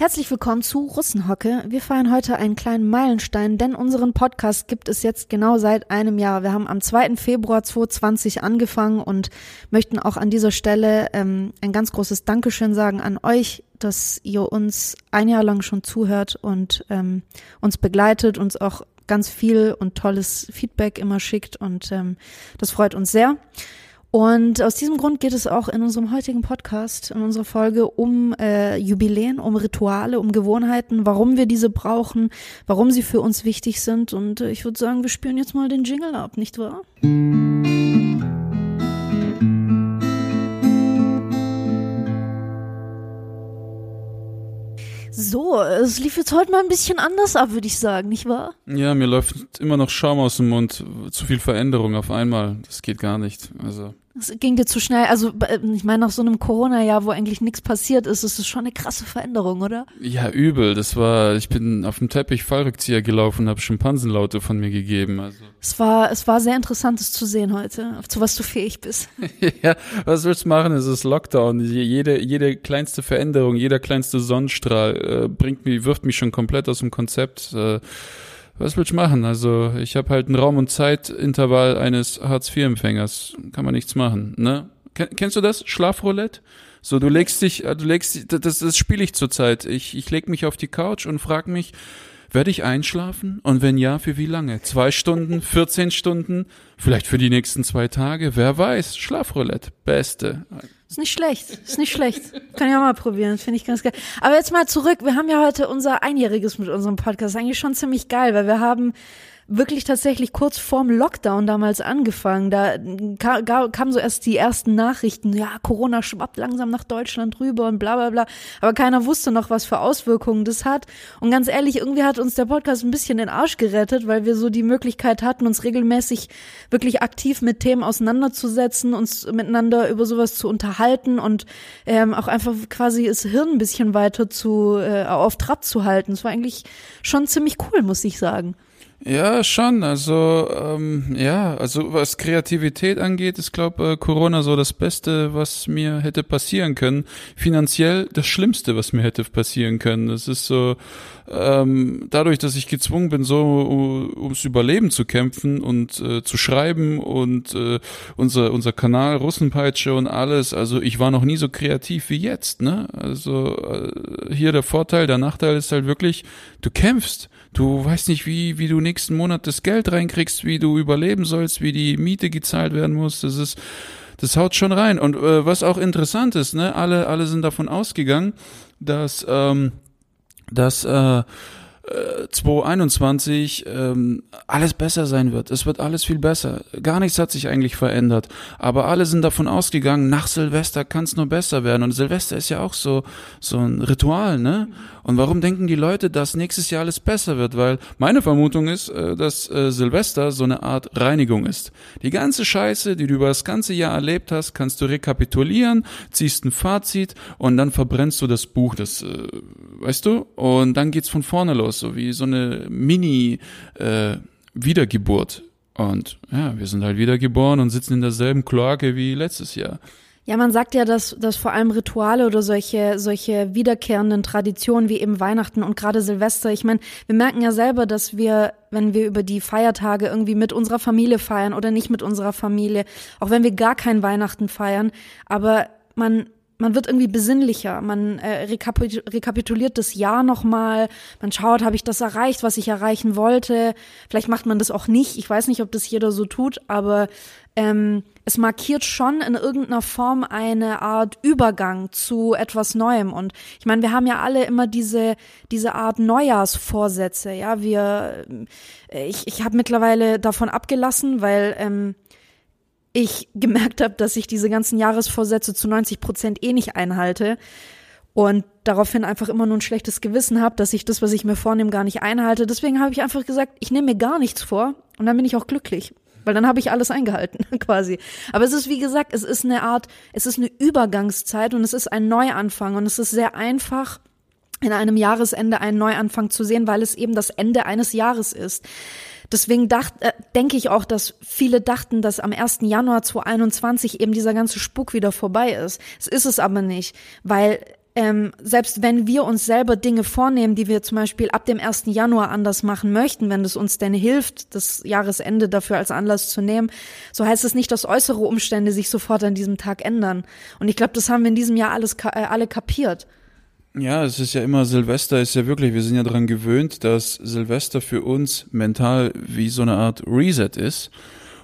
Herzlich willkommen zu Russenhocke. Wir feiern heute einen kleinen Meilenstein, denn unseren Podcast gibt es jetzt genau seit einem Jahr. Wir haben am 2. Februar 2020 angefangen und möchten auch an dieser Stelle ähm, ein ganz großes Dankeschön sagen an euch, dass ihr uns ein Jahr lang schon zuhört und ähm, uns begleitet, uns auch ganz viel und tolles Feedback immer schickt und ähm, das freut uns sehr. Und aus diesem Grund geht es auch in unserem heutigen Podcast, in unserer Folge um äh, Jubiläen, um Rituale, um Gewohnheiten, warum wir diese brauchen, warum sie für uns wichtig sind. Und äh, ich würde sagen, wir spüren jetzt mal den Jingle ab, nicht wahr? So, es lief jetzt heute mal ein bisschen anders ab, würde ich sagen, nicht wahr? Ja, mir läuft immer noch Schaum aus dem Mund. Zu viel Veränderung auf einmal. Das geht gar nicht. Also. Es ging dir zu schnell. Also, ich meine, nach so einem Corona-Jahr, wo eigentlich nichts passiert ist, ist es schon eine krasse Veränderung, oder? Ja, übel. Das war, ich bin auf dem Teppich Fallrückzieher gelaufen, habe Schimpansenlaute von mir gegeben. Also. Es war, es war sehr interessant, es zu sehen heute, zu was du fähig bist. ja, was willst du machen? Es ist Lockdown. Jede, jede kleinste Veränderung, jeder kleinste Sonnenstrahl äh, bringt mich, wirft mich schon komplett aus dem Konzept. Äh, was willst du machen? Also ich habe halt einen Raum- und Zeitintervall eines Hartz-IV-Empfängers. Kann man nichts machen, ne? Kennst du das? Schlafroulette? So, du legst dich, du legst, das, das spiele ich zurzeit. Ich, ich leg mich auf die Couch und frag mich, werde ich einschlafen? Und wenn ja, für wie lange? Zwei Stunden, 14 Stunden? Vielleicht für die nächsten zwei Tage? Wer weiß? Schlafroulette, beste. Ist nicht schlecht, ist nicht schlecht. Kann ich auch mal probieren, finde ich ganz geil. Aber jetzt mal zurück, wir haben ja heute unser Einjähriges mit unserem Podcast. Eigentlich schon ziemlich geil, weil wir haben wirklich tatsächlich kurz vorm Lockdown damals angefangen. Da kam, kamen so erst die ersten Nachrichten, ja, Corona schwappt langsam nach Deutschland rüber und bla bla bla. Aber keiner wusste noch, was für Auswirkungen das hat. Und ganz ehrlich, irgendwie hat uns der Podcast ein bisschen den Arsch gerettet, weil wir so die Möglichkeit hatten, uns regelmäßig wirklich aktiv mit Themen auseinanderzusetzen, uns miteinander über sowas zu unterhalten und ähm, auch einfach quasi das Hirn ein bisschen weiter zu äh, auf Trab zu halten. Es war eigentlich schon ziemlich cool, muss ich sagen. Ja, schon. Also ähm, ja, also was Kreativität angeht, ist glaube äh, Corona so das Beste, was mir hätte passieren können. Finanziell das Schlimmste, was mir hätte passieren können. Das ist so ähm, dadurch, dass ich gezwungen bin, so ums Überleben zu kämpfen und äh, zu schreiben und äh, unser unser Kanal Russenpeitsche und alles. Also ich war noch nie so kreativ wie jetzt. Ne? Also äh, hier der Vorteil, der Nachteil ist halt wirklich, du kämpfst. Du weißt nicht, wie, wie du nächsten Monat das Geld reinkriegst, wie du überleben sollst, wie die Miete gezahlt werden muss. Das ist, das haut schon rein. Und äh, was auch interessant ist, ne, alle, alle sind davon ausgegangen, dass, ähm, dass äh, 2021 ähm, alles besser sein wird. Es wird alles viel besser. Gar nichts hat sich eigentlich verändert. Aber alle sind davon ausgegangen, nach Silvester kann es nur besser werden. Und Silvester ist ja auch so, so ein Ritual, ne? Und warum denken die Leute, dass nächstes Jahr alles besser wird? Weil meine Vermutung ist, äh, dass äh, Silvester so eine Art Reinigung ist. Die ganze Scheiße, die du über das ganze Jahr erlebt hast, kannst du rekapitulieren, ziehst ein Fazit und dann verbrennst du das Buch, das, äh, weißt du? Und dann geht's von vorne los so wie so eine Mini-Wiedergeburt. Äh, und ja, wir sind halt wiedergeboren und sitzen in derselben Kloake wie letztes Jahr. Ja, man sagt ja, dass, dass vor allem Rituale oder solche, solche wiederkehrenden Traditionen wie eben Weihnachten und gerade Silvester, ich meine, wir merken ja selber, dass wir, wenn wir über die Feiertage irgendwie mit unserer Familie feiern oder nicht mit unserer Familie, auch wenn wir gar kein Weihnachten feiern, aber man man wird irgendwie besinnlicher, man äh, rekapituliert das Jahr nochmal, man schaut, habe ich das erreicht, was ich erreichen wollte. Vielleicht macht man das auch nicht, ich weiß nicht, ob das jeder so tut, aber ähm, es markiert schon in irgendeiner Form eine Art Übergang zu etwas Neuem. Und ich meine, wir haben ja alle immer diese, diese Art Neujahrsvorsätze, ja, wir, äh, ich, ich habe mittlerweile davon abgelassen, weil ähm, ich gemerkt habe, dass ich diese ganzen Jahresvorsätze zu 90 Prozent eh nicht einhalte und daraufhin einfach immer nur ein schlechtes Gewissen habe, dass ich das, was ich mir vornehme, gar nicht einhalte. Deswegen habe ich einfach gesagt, ich nehme mir gar nichts vor und dann bin ich auch glücklich. Weil dann habe ich alles eingehalten, quasi. Aber es ist, wie gesagt, es ist eine Art, es ist eine Übergangszeit und es ist ein Neuanfang und es ist sehr einfach, in einem Jahresende einen Neuanfang zu sehen, weil es eben das Ende eines Jahres ist. Deswegen dacht, äh, denke ich auch, dass viele dachten, dass am 1. Januar 2021 eben dieser ganze Spuk wieder vorbei ist. Es ist es aber nicht, weil ähm, selbst wenn wir uns selber Dinge vornehmen, die wir zum Beispiel ab dem 1. Januar anders machen möchten, wenn es uns denn hilft, das Jahresende dafür als Anlass zu nehmen, so heißt es nicht, dass äußere Umstände sich sofort an diesem Tag ändern. Und ich glaube, das haben wir in diesem Jahr alles äh, alle kapiert. Ja, es ist ja immer, Silvester ist ja wirklich, wir sind ja daran gewöhnt, dass Silvester für uns mental wie so eine Art Reset ist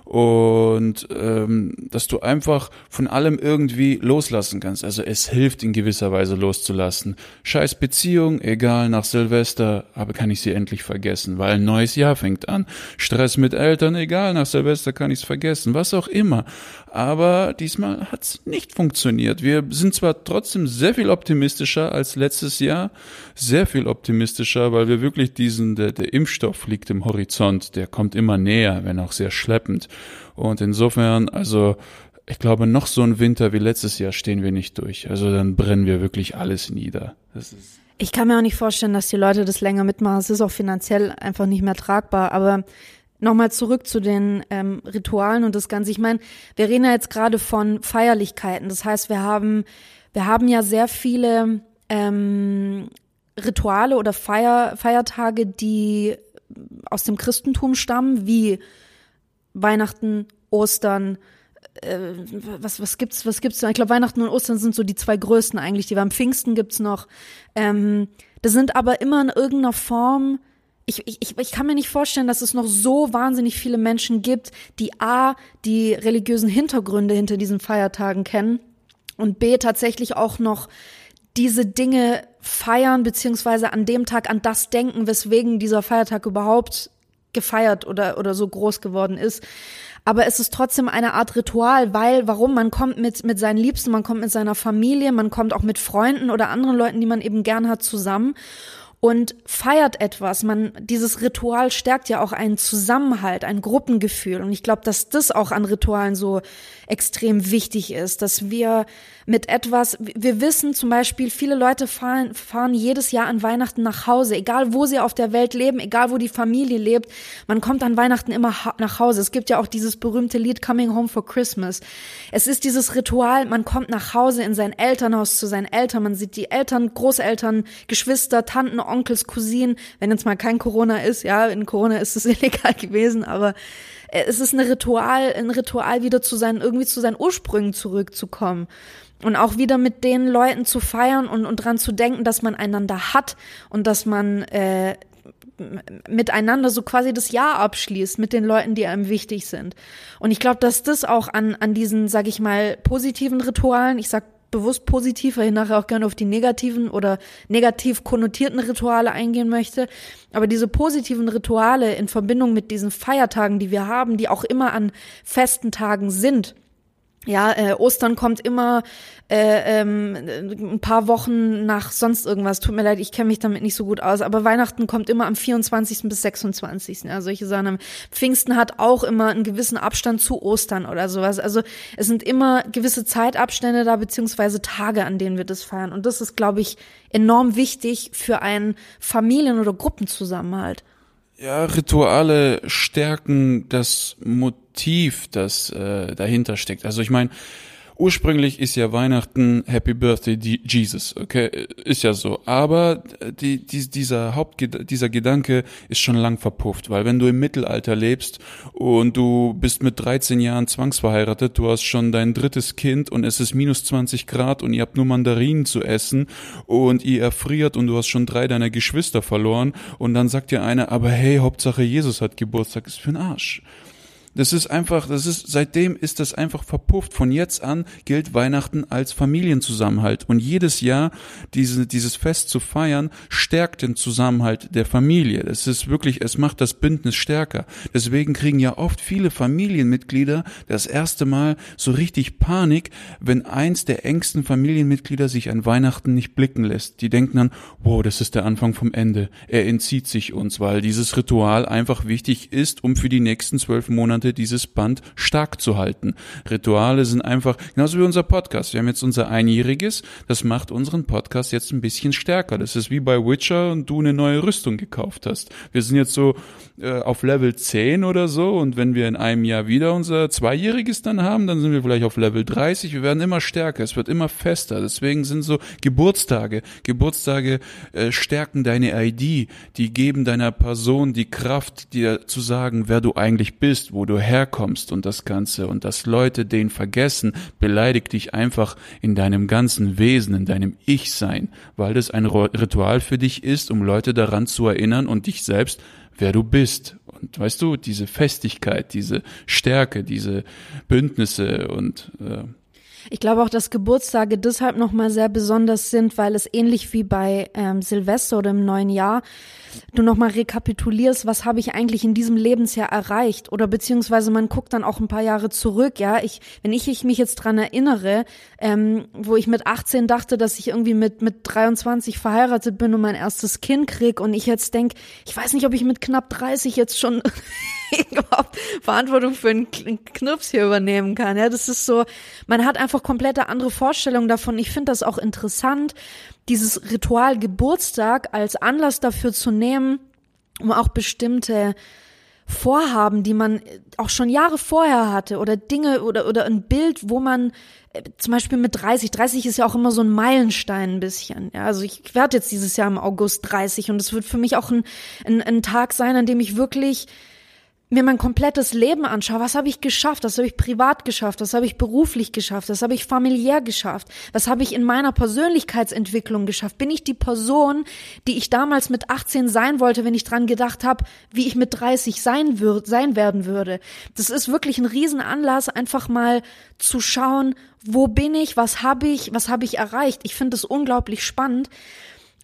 und ähm, dass du einfach von allem irgendwie loslassen kannst. Also es hilft in gewisser Weise loszulassen. Scheiß Beziehung, egal, nach Silvester, aber kann ich sie endlich vergessen, weil ein neues Jahr fängt an. Stress mit Eltern, egal, nach Silvester kann ich es vergessen, was auch immer. Aber diesmal hat's nicht funktioniert. Wir sind zwar trotzdem sehr viel optimistischer als letztes Jahr, sehr viel optimistischer, weil wir wirklich diesen, der, der Impfstoff liegt im Horizont, der kommt immer näher, wenn auch sehr schleppend. Und insofern, also ich glaube, noch so ein Winter wie letztes Jahr stehen wir nicht durch. Also dann brennen wir wirklich alles nieder. ich kann mir auch nicht vorstellen, dass die Leute das länger mitmachen. Es ist auch finanziell einfach nicht mehr tragbar. Aber nochmal zurück zu den ähm, Ritualen und das Ganze. Ich meine, wir reden ja jetzt gerade von Feierlichkeiten. Das heißt, wir haben, wir haben ja sehr viele ähm, Rituale oder Feier, Feiertage, die aus dem Christentum stammen, wie Weihnachten, Ostern, äh, was, was gibt's, was gibt's da? Ich glaube, Weihnachten und Ostern sind so die zwei größten eigentlich. Die beim Pfingsten gibt's noch. Ähm, das sind aber immer in irgendeiner Form ich, ich, ich kann mir nicht vorstellen, dass es noch so wahnsinnig viele Menschen gibt, die A, die religiösen Hintergründe hinter diesen Feiertagen kennen und B, tatsächlich auch noch diese Dinge feiern, beziehungsweise an dem Tag an das denken, weswegen dieser Feiertag überhaupt gefeiert oder, oder so groß geworden ist. Aber es ist trotzdem eine Art Ritual, weil, warum? Man kommt mit, mit seinen Liebsten, man kommt mit seiner Familie, man kommt auch mit Freunden oder anderen Leuten, die man eben gern hat, zusammen und feiert etwas. Man, dieses Ritual stärkt ja auch einen Zusammenhalt, ein Gruppengefühl. Und ich glaube, dass das auch an Ritualen so extrem wichtig ist, dass wir mit etwas, wir wissen zum Beispiel, viele Leute fahren, fahren jedes Jahr an Weihnachten nach Hause, egal wo sie auf der Welt leben, egal wo die Familie lebt, man kommt an Weihnachten immer nach Hause. Es gibt ja auch dieses berühmte Lied Coming Home for Christmas. Es ist dieses Ritual, man kommt nach Hause in sein Elternhaus zu seinen Eltern, man sieht die Eltern, Großeltern, Geschwister, Tanten, Onkels, Cousinen, wenn jetzt mal kein Corona ist, ja, in Corona ist es illegal gewesen, aber äh, es ist ein Ritual, ein Ritual wieder zu seinen, irgendwie zu seinen Ursprüngen zurückzukommen. Und auch wieder mit den Leuten zu feiern und, und dran zu denken, dass man einander hat und dass man äh, miteinander so quasi das Jahr abschließt mit den Leuten, die einem wichtig sind. Und ich glaube, dass das auch an, an diesen, sag ich mal, positiven Ritualen, ich sag bewusst positiv, weil ich nachher auch gerne auf die negativen oder negativ konnotierten Rituale eingehen möchte. Aber diese positiven Rituale in Verbindung mit diesen Feiertagen, die wir haben, die auch immer an festen Tagen sind, ja, äh, Ostern kommt immer äh, ähm, ein paar Wochen nach sonst irgendwas. Tut mir leid, ich kenne mich damit nicht so gut aus. Aber Weihnachten kommt immer am 24. bis 26. Ja, solche Sachen. Pfingsten hat auch immer einen gewissen Abstand zu Ostern oder sowas. Also es sind immer gewisse Zeitabstände da, beziehungsweise Tage, an denen wir das feiern. Und das ist, glaube ich, enorm wichtig für einen Familien- oder Gruppenzusammenhalt. Ja, Rituale stärken das Motiv, das äh, dahinter steckt. Also ich meine, ursprünglich ist ja Weihnachten Happy Birthday Jesus, okay, ist ja so. Aber die, die, dieser Haupt, dieser Gedanke ist schon lang verpufft, weil wenn du im Mittelalter lebst und du bist mit 13 Jahren zwangsverheiratet, du hast schon dein drittes Kind und es ist minus 20 Grad und ihr habt nur Mandarinen zu essen und ihr erfriert und du hast schon drei deiner Geschwister verloren und dann sagt dir einer, aber hey, Hauptsache Jesus hat Geburtstag, ist für ein Arsch. Das ist einfach, das ist, seitdem ist das einfach verpufft. Von jetzt an gilt Weihnachten als Familienzusammenhalt. Und jedes Jahr diese, dieses Fest zu feiern, stärkt den Zusammenhalt der Familie. Es ist wirklich, es macht das Bündnis stärker. Deswegen kriegen ja oft viele Familienmitglieder das erste Mal so richtig Panik, wenn eins der engsten Familienmitglieder sich an Weihnachten nicht blicken lässt. Die denken dann, wow, das ist der Anfang vom Ende. Er entzieht sich uns, weil dieses Ritual einfach wichtig ist, um für die nächsten zwölf Monate Monate dieses Band stark zu halten. Rituale sind einfach, genauso wie unser Podcast. Wir haben jetzt unser Einjähriges, das macht unseren Podcast jetzt ein bisschen stärker. Das ist wie bei Witcher und du eine neue Rüstung gekauft hast. Wir sind jetzt so äh, auf Level 10 oder so und wenn wir in einem Jahr wieder unser Zweijähriges dann haben, dann sind wir vielleicht auf Level 30. Wir werden immer stärker, es wird immer fester. Deswegen sind so Geburtstage. Geburtstage äh, stärken deine ID, die geben deiner Person die Kraft, dir zu sagen, wer du eigentlich bist, wo du herkommst und das Ganze und dass Leute den vergessen, beleidigt dich einfach in deinem ganzen Wesen, in deinem Ich-Sein, weil das ein Ritual für dich ist, um Leute daran zu erinnern und dich selbst, wer du bist. Und weißt du, diese Festigkeit, diese Stärke, diese Bündnisse und äh, ich glaube auch, dass Geburtstage deshalb nochmal sehr besonders sind, weil es ähnlich wie bei ähm, Silvester oder im neuen Jahr du nochmal rekapitulierst, was habe ich eigentlich in diesem Lebensjahr erreicht? Oder beziehungsweise man guckt dann auch ein paar Jahre zurück, ja, ich, wenn ich, ich mich jetzt dran erinnere, ähm, wo ich mit 18 dachte, dass ich irgendwie mit, mit 23 verheiratet bin und mein erstes Kind krieg und ich jetzt denk, ich weiß nicht, ob ich mit knapp 30 jetzt schon überhaupt Verantwortung für einen Knirps hier übernehmen kann. Ja, das ist so, man hat einfach komplette andere Vorstellungen davon. Ich finde das auch interessant, dieses Ritual Geburtstag als Anlass dafür zu nehmen, um auch bestimmte Vorhaben, die man auch schon Jahre vorher hatte oder Dinge oder, oder ein Bild, wo man äh, zum Beispiel mit 30, 30 ist ja auch immer so ein Meilenstein ein bisschen. Ja, also ich werde jetzt dieses Jahr im August 30 und es wird für mich auch ein, ein, ein Tag sein, an dem ich wirklich mir mein komplettes Leben anschaue, was habe ich geschafft, was habe ich privat geschafft, was habe ich beruflich geschafft, was habe ich familiär geschafft, was habe ich in meiner Persönlichkeitsentwicklung geschafft, bin ich die Person, die ich damals mit 18 sein wollte, wenn ich dran gedacht habe, wie ich mit 30 sein würde, sein werden würde. Das ist wirklich ein Riesenanlass, einfach mal zu schauen, wo bin ich, was habe ich, was habe ich erreicht. Ich finde es unglaublich spannend.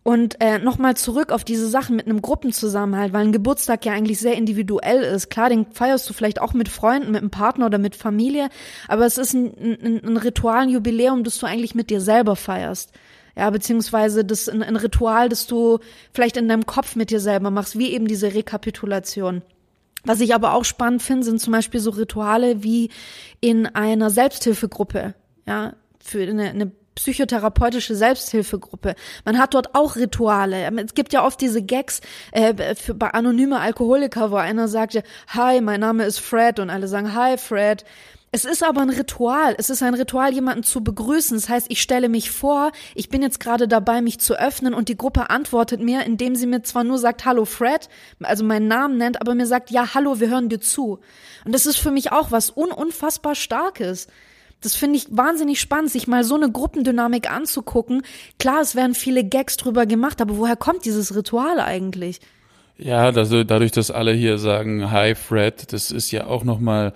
Und äh, nochmal zurück auf diese Sachen mit einem Gruppenzusammenhalt, weil ein Geburtstag ja eigentlich sehr individuell ist. Klar, den feierst du vielleicht auch mit Freunden, mit einem Partner oder mit Familie, aber es ist ein, ein, ein Ritual, ein Jubiläum, das du eigentlich mit dir selber feierst. Ja, beziehungsweise das ein, ein Ritual, das du vielleicht in deinem Kopf mit dir selber machst, wie eben diese Rekapitulation. Was ich aber auch spannend finde, sind zum Beispiel so Rituale wie in einer Selbsthilfegruppe. Ja, für eine, eine psychotherapeutische Selbsthilfegruppe. Man hat dort auch Rituale. Es gibt ja oft diese Gags äh, für, bei anonyme Alkoholiker, wo einer sagt, hi, mein Name ist Fred und alle sagen, hi Fred. Es ist aber ein Ritual. Es ist ein Ritual, jemanden zu begrüßen. Das heißt, ich stelle mich vor, ich bin jetzt gerade dabei, mich zu öffnen und die Gruppe antwortet mir, indem sie mir zwar nur sagt, hallo Fred, also meinen Namen nennt, aber mir sagt, ja, hallo, wir hören dir zu. Und das ist für mich auch was un unfassbar Starkes. Das finde ich wahnsinnig spannend, sich mal so eine Gruppendynamik anzugucken. Klar, es werden viele Gags drüber gemacht, aber woher kommt dieses Ritual eigentlich? Ja, also dadurch, dass alle hier sagen, hi Fred, das ist ja auch nochmal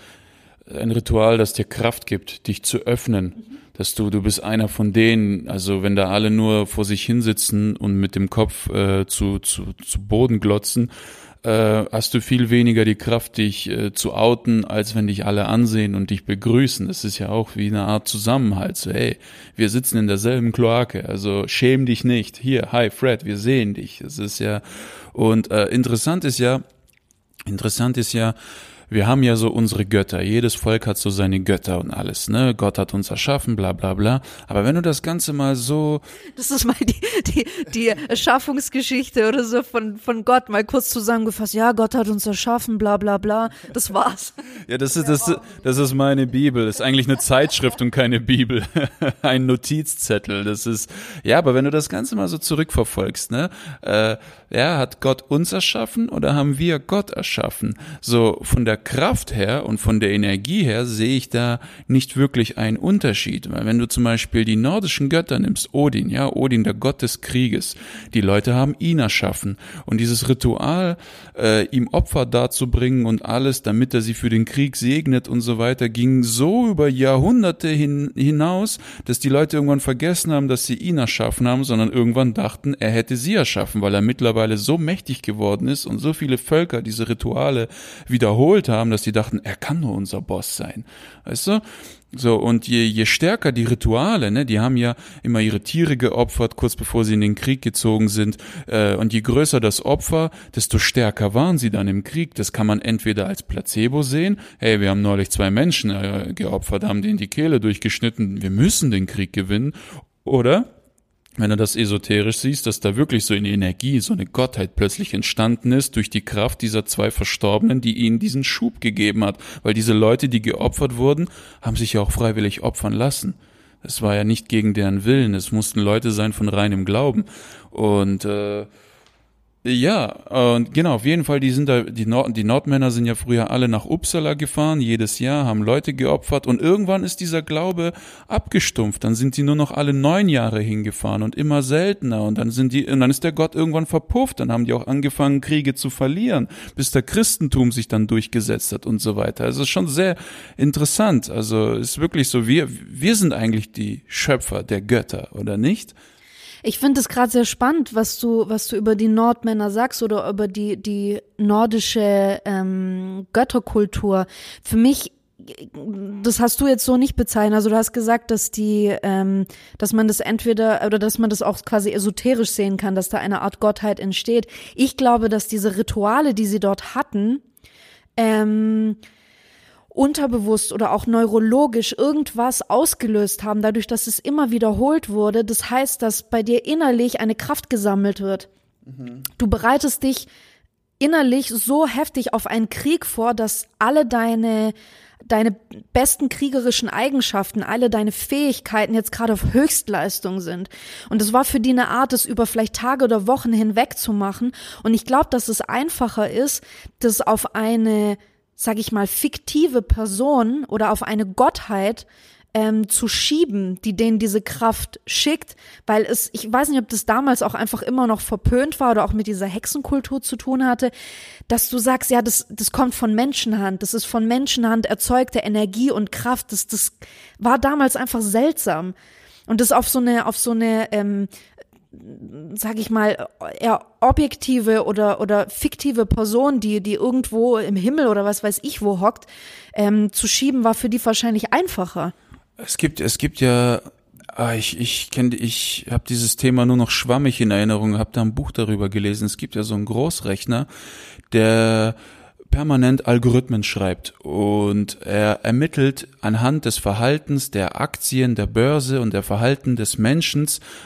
ein Ritual, das dir Kraft gibt, dich zu öffnen. Mhm. Dass du, du bist einer von denen, also wenn da alle nur vor sich hinsitzen und mit dem Kopf äh, zu, zu, zu Boden glotzen, hast du viel weniger die Kraft, dich äh, zu outen, als wenn dich alle ansehen und dich begrüßen. Das ist ja auch wie eine Art Zusammenhalt. So, hey, wir sitzen in derselben Kloake, also schäm dich nicht. Hier, hi Fred, wir sehen dich. Das ist ja, und äh, interessant ist ja, interessant ist ja, wir haben ja so unsere Götter. Jedes Volk hat so seine Götter und alles, ne? Gott hat uns erschaffen, bla bla bla. Aber wenn du das Ganze mal so. Das ist mal die, die, die Erschaffungsgeschichte oder so von, von Gott mal kurz zusammengefasst. Ja, Gott hat uns erschaffen, bla bla bla. Das war's. Ja, das ist, das, das ist meine Bibel. Das ist eigentlich eine Zeitschrift und keine Bibel. Ein Notizzettel. Das ist, ja, aber wenn du das Ganze mal so zurückverfolgst, ne? Äh, ja, hat Gott uns erschaffen oder haben wir Gott erschaffen? So von der der Kraft her und von der Energie her sehe ich da nicht wirklich einen Unterschied. Weil wenn du zum Beispiel die nordischen Götter nimmst, Odin, ja, Odin, der Gott des Krieges, die Leute haben ihn erschaffen. Und dieses Ritual, äh, ihm Opfer darzubringen und alles, damit er sie für den Krieg segnet und so weiter, ging so über Jahrhunderte hin, hinaus, dass die Leute irgendwann vergessen haben, dass sie ihn erschaffen haben, sondern irgendwann dachten, er hätte sie erschaffen, weil er mittlerweile so mächtig geworden ist und so viele Völker diese Rituale wiederholt haben, dass sie dachten, er kann nur unser Boss sein. Weißt du? So, und je, je stärker die Rituale, ne, die haben ja immer ihre Tiere geopfert, kurz bevor sie in den Krieg gezogen sind, äh, und je größer das Opfer, desto stärker waren sie dann im Krieg. Das kann man entweder als Placebo sehen, hey, wir haben neulich zwei Menschen äh, geopfert, haben denen die Kehle durchgeschnitten, wir müssen den Krieg gewinnen, oder wenn du das esoterisch siehst, dass da wirklich so eine Energie, so eine Gottheit plötzlich entstanden ist durch die Kraft dieser zwei Verstorbenen, die ihnen diesen Schub gegeben hat. Weil diese Leute, die geopfert wurden, haben sich ja auch freiwillig opfern lassen. Es war ja nicht gegen deren Willen, es mussten Leute sein von reinem Glauben. Und äh, ja, und genau, auf jeden Fall, die sind da, die, Nord die Nordmänner sind ja früher alle nach Uppsala gefahren, jedes Jahr, haben Leute geopfert und irgendwann ist dieser Glaube abgestumpft. Dann sind die nur noch alle neun Jahre hingefahren und immer seltener und dann sind die, und dann ist der Gott irgendwann verpufft, dann haben die auch angefangen, Kriege zu verlieren, bis der Christentum sich dann durchgesetzt hat und so weiter. Also es ist schon sehr interessant. Also es ist wirklich so, wir, wir sind eigentlich die Schöpfer der Götter, oder nicht? Ich finde es gerade sehr spannend, was du, was du über die Nordmänner sagst oder über die, die nordische ähm, Götterkultur. Für mich das hast du jetzt so nicht bezeichnet. Also du hast gesagt, dass die, ähm, dass man das entweder oder dass man das auch quasi esoterisch sehen kann, dass da eine Art Gottheit entsteht. Ich glaube, dass diese Rituale, die sie dort hatten, ähm, unterbewusst oder auch neurologisch irgendwas ausgelöst haben, dadurch, dass es immer wiederholt wurde. Das heißt, dass bei dir innerlich eine Kraft gesammelt wird. Mhm. Du bereitest dich innerlich so heftig auf einen Krieg vor, dass alle deine deine besten kriegerischen Eigenschaften, alle deine Fähigkeiten jetzt gerade auf Höchstleistung sind. Und es war für die eine Art, das über vielleicht Tage oder Wochen hinweg zu machen. Und ich glaube, dass es einfacher ist, das auf eine sag ich mal, fiktive Person oder auf eine Gottheit ähm, zu schieben, die denen diese Kraft schickt, weil es, ich weiß nicht, ob das damals auch einfach immer noch verpönt war oder auch mit dieser Hexenkultur zu tun hatte, dass du sagst, ja, das, das kommt von Menschenhand, das ist von Menschenhand erzeugte Energie und Kraft, das, das war damals einfach seltsam. Und das auf so eine, auf so eine ähm, sag ich mal, eher objektive oder, oder fiktive Person, die, die irgendwo im Himmel oder was weiß ich wo hockt, ähm, zu schieben, war für die wahrscheinlich einfacher. Es gibt, es gibt ja, ah, ich, ich kenne, ich habe dieses Thema nur noch schwammig in Erinnerung, habe da ein Buch darüber gelesen. Es gibt ja so einen Großrechner, der permanent Algorithmen schreibt und er ermittelt anhand des Verhaltens der Aktien, der Börse und der Verhalten des Menschen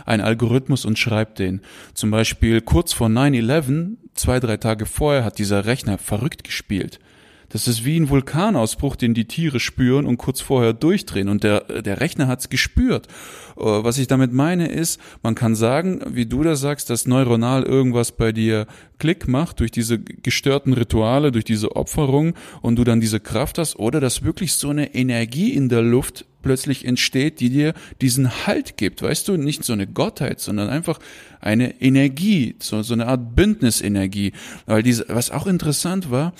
einen Algorithmus und schreibt den. Zum Beispiel kurz vor 9-11, zwei, drei Tage vorher, hat dieser Rechner verrückt gespielt. Das ist wie ein Vulkanausbruch, den die Tiere spüren und kurz vorher durchdrehen. Und der, der Rechner hat's gespürt. Äh, was ich damit meine ist, man kann sagen, wie du da sagst, dass neuronal irgendwas bei dir Klick macht durch diese gestörten Rituale, durch diese Opferung und du dann diese Kraft hast oder dass wirklich so eine Energie in der Luft plötzlich entsteht, die dir diesen Halt gibt. Weißt du, nicht so eine Gottheit, sondern einfach eine Energie, so, so eine Art Bündnisenergie. Weil diese, was auch interessant war,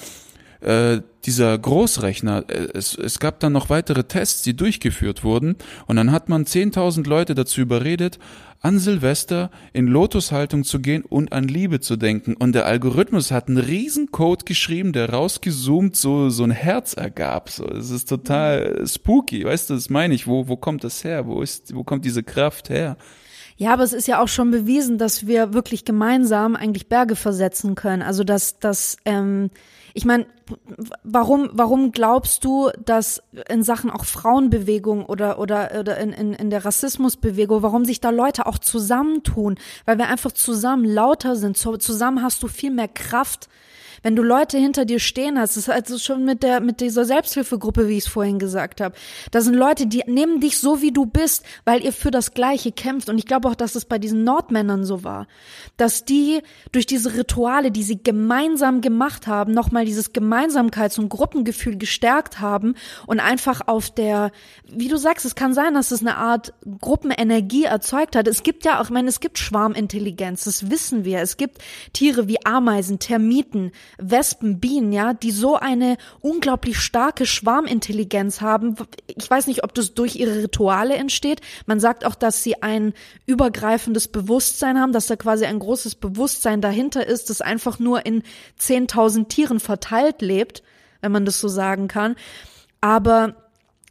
äh, dieser Großrechner, äh, es, es gab dann noch weitere Tests, die durchgeführt wurden und dann hat man 10.000 Leute dazu überredet, an Silvester in Lotushaltung zu gehen und an Liebe zu denken. Und der Algorithmus hat einen riesen Code geschrieben, der rausgezoomt so, so ein Herz ergab. So, es ist total spooky. Weißt du, das meine ich. Wo, wo kommt das her? Wo ist, wo kommt diese Kraft her? Ja, aber es ist ja auch schon bewiesen, dass wir wirklich gemeinsam eigentlich Berge versetzen können. Also dass, dass ähm, ich meine, warum, warum glaubst du, dass in Sachen auch Frauenbewegung oder, oder, oder in, in, in der Rassismusbewegung, warum sich da Leute auch zusammentun? Weil wir einfach zusammen lauter sind. Zusammen hast du viel mehr Kraft, wenn du Leute hinter dir stehen hast, das ist also schon mit der mit dieser Selbsthilfegruppe, wie ich es vorhin gesagt habe. Da sind Leute, die nehmen dich so wie du bist, weil ihr für das Gleiche kämpft. Und ich glaube auch, dass es bei diesen Nordmännern so war, dass die durch diese Rituale, die sie gemeinsam gemacht haben, nochmal dieses Gemeinsamkeits- und Gruppengefühl gestärkt haben und einfach auf der, wie du sagst, es kann sein, dass es eine Art Gruppenenergie erzeugt hat. Es gibt ja auch, ich meine, es gibt Schwarmintelligenz, das wissen wir. Es gibt Tiere wie Ameisen, Termiten, Wespen, Bienen, ja, die so eine unglaublich starke Schwarmintelligenz haben. Ich weiß nicht, ob das durch ihre Rituale entsteht. Man sagt auch, dass sie ein übergreifendes Bewusstsein haben, dass da quasi ein großes Bewusstsein dahinter ist, das einfach nur in 10.000 Tieren verteilt lebt, wenn man das so sagen kann. Aber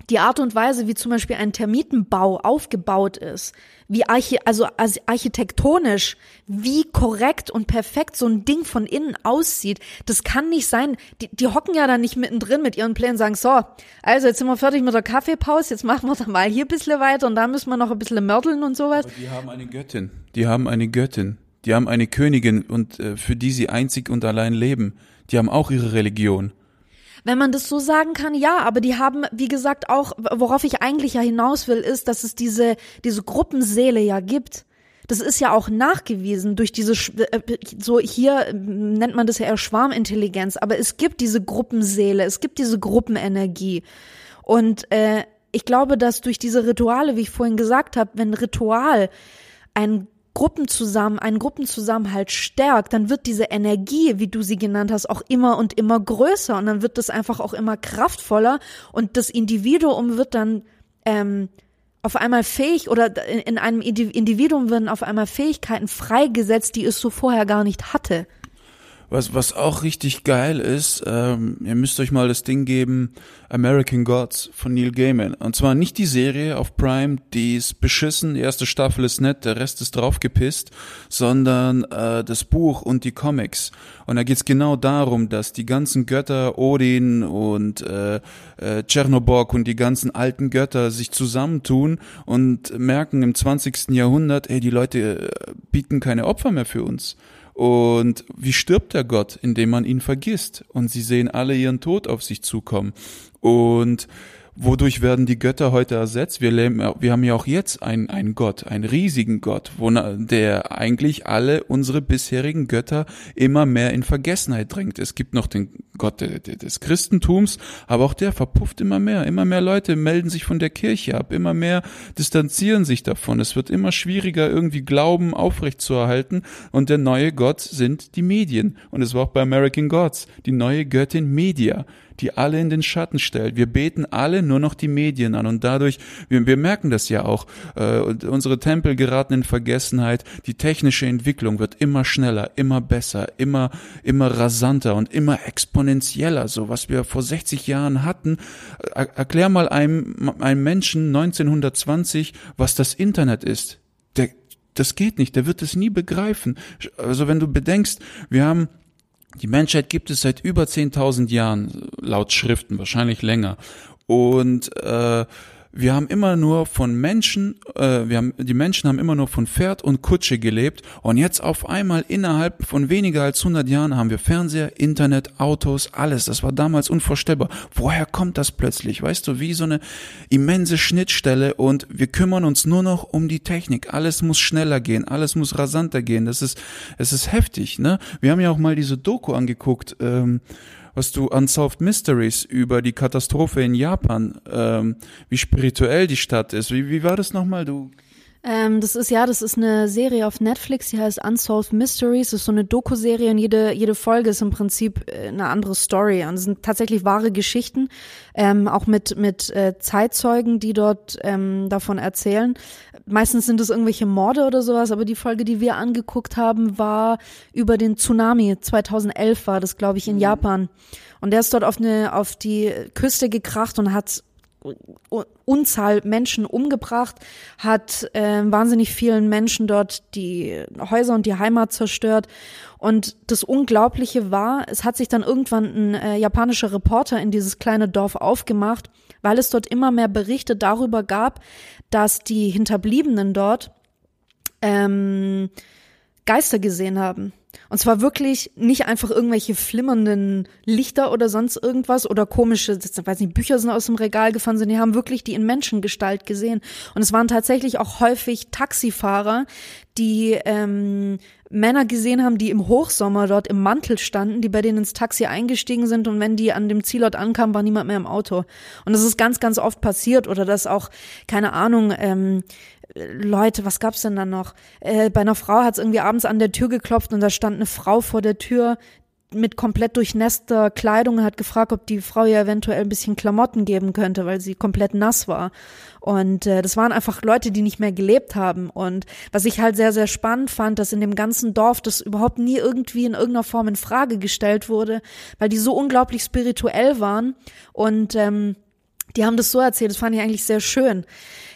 die Art und Weise, wie zum Beispiel ein Termitenbau aufgebaut ist, wie archi also architektonisch, wie korrekt und perfekt so ein Ding von innen aussieht, das kann nicht sein. Die, die hocken ja da nicht mittendrin mit ihren Plänen und sagen, so, also jetzt sind wir fertig mit der Kaffeepause, jetzt machen wir dann mal hier ein bisschen weiter und da müssen wir noch ein bisschen mörteln und sowas. Aber die haben eine Göttin. Die haben eine Göttin. Die haben eine Königin und äh, für die sie einzig und allein leben. Die haben auch ihre Religion. Wenn man das so sagen kann, ja, aber die haben, wie gesagt, auch, worauf ich eigentlich ja hinaus will, ist, dass es diese, diese Gruppenseele ja gibt. Das ist ja auch nachgewiesen durch diese, äh, so hier nennt man das ja eher Schwarmintelligenz, aber es gibt diese Gruppenseele, es gibt diese Gruppenenergie. Und äh, ich glaube, dass durch diese Rituale, wie ich vorhin gesagt habe, wenn Ritual ein Gruppenzusammen, einen Gruppenzusammenhalt stärkt, dann wird diese Energie, wie du sie genannt hast, auch immer und immer größer und dann wird das einfach auch immer kraftvoller und das Individuum wird dann ähm, auf einmal fähig oder in einem Individuum werden auf einmal Fähigkeiten freigesetzt, die es so vorher gar nicht hatte. Was, was auch richtig geil ist, ähm, ihr müsst euch mal das Ding geben, American Gods von Neil Gaiman. Und zwar nicht die Serie auf Prime, die ist beschissen, die erste Staffel ist nett, der Rest ist draufgepisst, sondern äh, das Buch und die Comics. Und da geht's genau darum, dass die ganzen Götter, Odin und äh, äh, Tschernoborg und die ganzen alten Götter sich zusammentun und merken im 20. Jahrhundert, ey, die Leute äh, bieten keine Opfer mehr für uns. Und wie stirbt der Gott, indem man ihn vergisst? Und sie sehen alle ihren Tod auf sich zukommen. Und Wodurch werden die Götter heute ersetzt? Wir, leben, wir haben ja auch jetzt einen, einen Gott, einen riesigen Gott, wo, der eigentlich alle unsere bisherigen Götter immer mehr in Vergessenheit drängt. Es gibt noch den Gott des Christentums, aber auch der verpufft immer mehr. Immer mehr Leute melden sich von der Kirche ab, immer mehr distanzieren sich davon. Es wird immer schwieriger, irgendwie Glauben aufrechtzuerhalten. Und der neue Gott sind die Medien. Und es war auch bei American Gods, die neue Göttin Media die alle in den Schatten stellt. Wir beten alle nur noch die Medien an und dadurch, wir, wir merken das ja auch, äh, unsere Tempel geraten in Vergessenheit, die technische Entwicklung wird immer schneller, immer besser, immer, immer rasanter und immer exponentieller. So was wir vor 60 Jahren hatten, er, erklär mal einem, einem Menschen 1920, was das Internet ist. Der, das geht nicht, der wird es nie begreifen. Also wenn du bedenkst, wir haben die Menschheit gibt es seit über 10.000 Jahren, laut Schriften, wahrscheinlich länger. Und äh, wir haben immer nur von Menschen, äh, wir haben, die Menschen haben immer nur von Pferd und Kutsche gelebt und jetzt auf einmal innerhalb von weniger als 100 Jahren haben wir Fernseher, Internet, Autos, alles. Das war damals unvorstellbar. Woher kommt das plötzlich? Weißt du, wie so eine immense Schnittstelle und wir kümmern uns nur noch um die Technik. Alles muss schneller gehen, alles muss rasanter gehen. Das ist, es ist heftig, ne? Wir haben ja auch mal diese Doku angeguckt. Ähm, was du Unsolved Mysteries über die Katastrophe in Japan, ähm, wie spirituell die Stadt ist. Wie, wie war das nochmal? Du ähm, das ist ja, das ist eine Serie auf Netflix, die heißt Unsolved Mysteries. Das ist so eine Doku-Serie und jede, jede Folge ist im Prinzip äh, eine andere Story. Und es sind tatsächlich wahre Geschichten, ähm, auch mit, mit äh, Zeitzeugen, die dort ähm, davon erzählen. Meistens sind es irgendwelche Morde oder sowas, aber die Folge, die wir angeguckt haben, war über den Tsunami. 2011 war das, glaube ich, in mhm. Japan. Und der ist dort auf eine, auf die Küste gekracht und hat Unzahl Menschen umgebracht, hat äh, wahnsinnig vielen Menschen dort die Häuser und die Heimat zerstört. Und das Unglaubliche war, es hat sich dann irgendwann ein äh, japanischer Reporter in dieses kleine Dorf aufgemacht, weil es dort immer mehr Berichte darüber gab, dass die Hinterbliebenen dort ähm, Geister gesehen haben. Und zwar wirklich nicht einfach irgendwelche flimmernden Lichter oder sonst irgendwas oder komische, ich weiß nicht, Bücher sind aus dem Regal gefahren sind, die haben wirklich die in Menschengestalt gesehen. Und es waren tatsächlich auch häufig Taxifahrer, die ähm, Männer gesehen haben, die im Hochsommer dort im Mantel standen, die bei denen ins Taxi eingestiegen sind und wenn die an dem Zielort ankamen, war niemand mehr im Auto. Und das ist ganz, ganz oft passiert oder dass auch, keine Ahnung, ähm, Leute, was gab's denn da noch? Äh, bei einer Frau hat's irgendwie abends an der Tür geklopft und da stand eine Frau vor der Tür, mit komplett durchnässter Kleidung und hat gefragt, ob die Frau ihr eventuell ein bisschen Klamotten geben könnte, weil sie komplett nass war. Und äh, das waren einfach Leute, die nicht mehr gelebt haben. Und was ich halt sehr, sehr spannend fand, dass in dem ganzen Dorf das überhaupt nie irgendwie in irgendeiner Form in Frage gestellt wurde, weil die so unglaublich spirituell waren. Und ähm, die haben das so erzählt, das fand ich eigentlich sehr schön.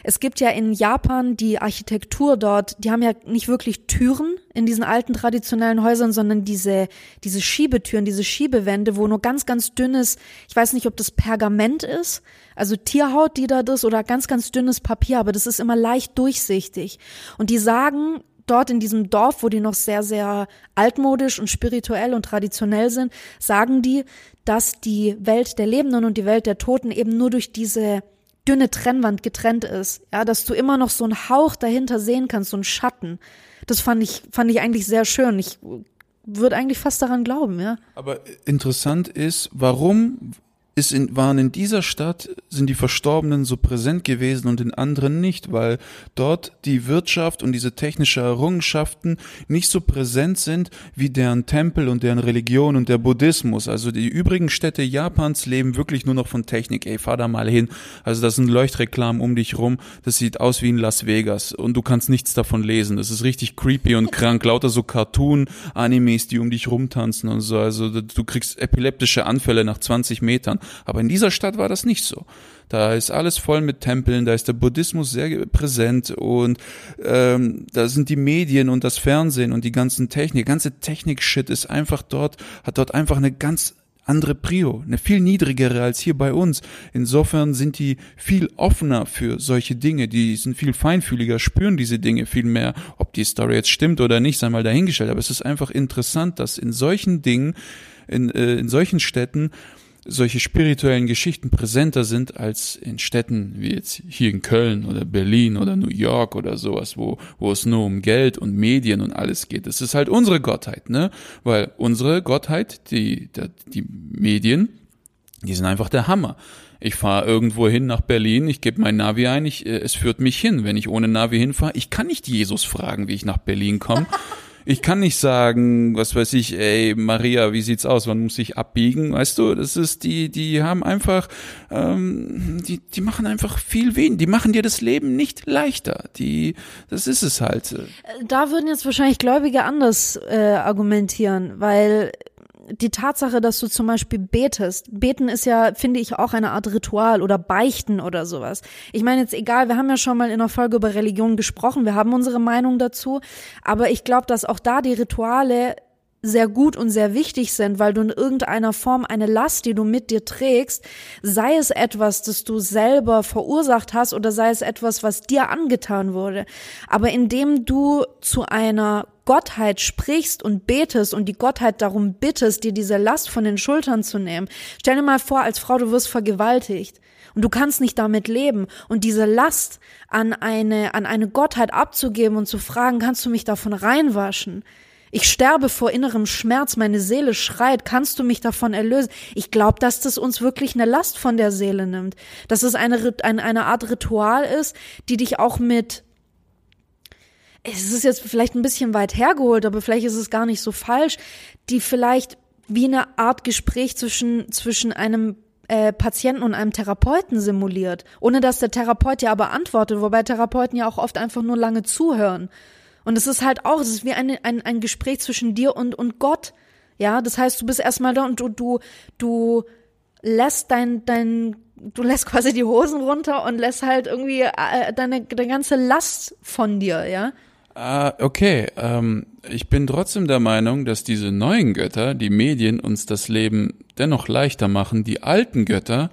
Es gibt ja in Japan die Architektur dort, die haben ja nicht wirklich Türen in diesen alten traditionellen Häusern, sondern diese, diese Schiebetüren, diese Schiebewände, wo nur ganz, ganz dünnes, ich weiß nicht, ob das Pergament ist, also Tierhaut, die da ist, oder ganz, ganz dünnes Papier, aber das ist immer leicht durchsichtig. Und die sagen, dort in diesem Dorf, wo die noch sehr, sehr altmodisch und spirituell und traditionell sind, sagen die, dass die Welt der Lebenden und die Welt der Toten eben nur durch diese dünne Trennwand getrennt ist, ja, dass du immer noch so einen Hauch dahinter sehen kannst, so einen Schatten. Das fand ich, fand ich eigentlich sehr schön. Ich würde eigentlich fast daran glauben, ja. Aber interessant ist, warum ist in, waren in dieser Stadt, sind die Verstorbenen so präsent gewesen und in anderen nicht, weil dort die Wirtschaft und diese technische Errungenschaften nicht so präsent sind wie deren Tempel und deren Religion und der Buddhismus. Also die übrigen Städte Japans leben wirklich nur noch von Technik. Ey, fahr da mal hin. Also das sind Leuchtreklamen um dich rum. Das sieht aus wie in Las Vegas und du kannst nichts davon lesen. Das ist richtig creepy und krank. Lauter so Cartoon-Animes, die um dich rumtanzen und so. Also du kriegst epileptische Anfälle nach 20 Metern. Aber in dieser Stadt war das nicht so. Da ist alles voll mit Tempeln, da ist der Buddhismus sehr präsent und ähm, da sind die Medien und das Fernsehen und die ganzen Technik, ganze Technik-Shit ist einfach dort, hat dort einfach eine ganz andere Prio, eine viel niedrigere als hier bei uns. Insofern sind die viel offener für solche Dinge, die sind viel feinfühliger, spüren diese Dinge viel mehr. Ob die Story jetzt stimmt oder nicht, sei mal dahingestellt. Aber es ist einfach interessant, dass in solchen Dingen, in, äh, in solchen Städten solche spirituellen Geschichten präsenter sind als in Städten wie jetzt hier in Köln oder Berlin oder New York oder sowas, wo, wo es nur um Geld und Medien und alles geht. Das ist halt unsere Gottheit, ne? Weil unsere Gottheit, die, die, die Medien, die sind einfach der Hammer. Ich fahre irgendwo hin nach Berlin, ich gebe mein Navi ein, ich, äh, es führt mich hin. Wenn ich ohne Navi hinfahre, ich kann nicht Jesus fragen, wie ich nach Berlin komme. Ich kann nicht sagen, was weiß ich, ey, Maria, wie sieht's aus? Wann muss ich abbiegen? Weißt du, das ist die, die haben einfach, ähm, die, die machen einfach viel wen. Die machen dir das Leben nicht leichter. Die, das ist es halt. Da würden jetzt wahrscheinlich Gläubige anders äh, argumentieren, weil die Tatsache, dass du zum Beispiel betest, beten ist ja, finde ich, auch eine Art Ritual oder Beichten oder sowas. Ich meine jetzt egal, wir haben ja schon mal in einer Folge über Religion gesprochen, wir haben unsere Meinung dazu, aber ich glaube, dass auch da die Rituale sehr gut und sehr wichtig sind, weil du in irgendeiner Form eine Last, die du mit dir trägst, sei es etwas, das du selber verursacht hast oder sei es etwas, was dir angetan wurde. Aber indem du zu einer Gottheit sprichst und betest und die Gottheit darum bittest, dir diese Last von den Schultern zu nehmen. Stell dir mal vor, als Frau, du wirst vergewaltigt und du kannst nicht damit leben und diese Last an eine, an eine Gottheit abzugeben und zu fragen, kannst du mich davon reinwaschen? Ich sterbe vor innerem Schmerz, meine Seele schreit, kannst du mich davon erlösen? Ich glaube, dass das uns wirklich eine Last von der Seele nimmt. Dass es eine, eine, eine Art Ritual ist, die dich auch mit es ist jetzt vielleicht ein bisschen weit hergeholt, aber vielleicht ist es gar nicht so falsch, die vielleicht wie eine Art Gespräch zwischen, zwischen einem äh, Patienten und einem Therapeuten simuliert, ohne dass der Therapeut ja aber antwortet, wobei Therapeuten ja auch oft einfach nur lange zuhören. Und es ist halt auch, es ist wie ein, ein, ein Gespräch zwischen dir und, und Gott. Ja, das heißt, du bist erstmal da und du, du, du lässt dein, dein, du lässt quasi die Hosen runter und lässt halt irgendwie äh, deine, deine ganze Last von dir, ja. Ah, okay. Ähm, ich bin trotzdem der Meinung, dass diese neuen Götter, die Medien, uns das Leben dennoch leichter machen. Die alten Götter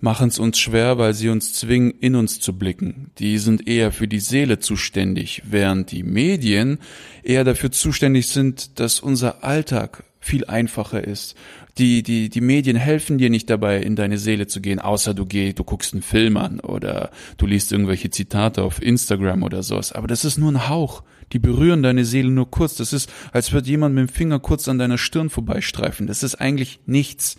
machen es uns schwer, weil sie uns zwingen, in uns zu blicken. Die sind eher für die Seele zuständig, während die Medien eher dafür zuständig sind, dass unser Alltag viel einfacher ist. Die, die, die Medien helfen dir nicht dabei, in deine Seele zu gehen, außer du gehst, du guckst einen Film an oder du liest irgendwelche Zitate auf Instagram oder sowas. Aber das ist nur ein Hauch. Die berühren deine Seele nur kurz. Das ist, als würde jemand mit dem Finger kurz an deiner Stirn vorbeistreifen. Das ist eigentlich nichts.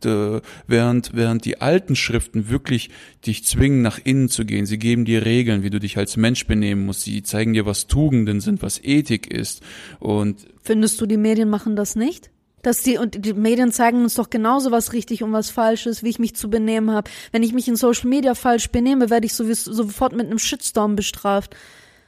Während, während die alten Schriften wirklich dich zwingen, nach innen zu gehen. Sie geben dir Regeln, wie du dich als Mensch benehmen musst. Sie zeigen dir, was Tugenden sind, was Ethik ist. Und Findest du, die Medien machen das nicht? Dass die und die Medien zeigen uns doch genauso was richtig und was falsch ist, wie ich mich zu benehmen habe. Wenn ich mich in Social Media falsch benehme, werde ich sowieso, sofort mit einem Shitstorm bestraft.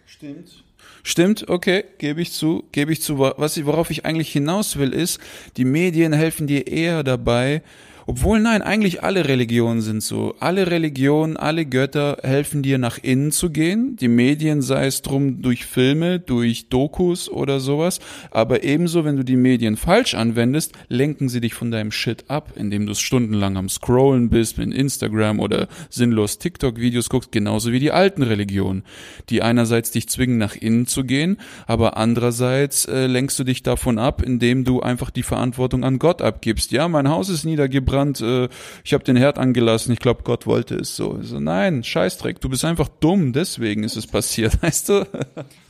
Stimmt. Stimmt, okay, gebe ich zu, gebe ich zu. Was ich, worauf ich eigentlich hinaus will, ist, die Medien helfen dir eher dabei, obwohl nein, eigentlich alle Religionen sind so. Alle Religionen, alle Götter helfen dir nach innen zu gehen. Die Medien, sei es drum durch Filme, durch Dokus oder sowas. Aber ebenso, wenn du die Medien falsch anwendest, lenken sie dich von deinem Shit ab, indem du stundenlang am Scrollen bist, in Instagram oder sinnlos TikTok-Videos guckst, genauso wie die alten Religionen, die einerseits dich zwingen, nach innen zu gehen, aber andererseits äh, lenkst du dich davon ab, indem du einfach die Verantwortung an Gott abgibst. Ja, mein Haus ist niedergebrannt, Restaurant, äh, ich habe den Herd angelassen, ich glaube, Gott wollte es so. so. Nein, Scheißdreck, du bist einfach dumm, deswegen ist es passiert, weißt du?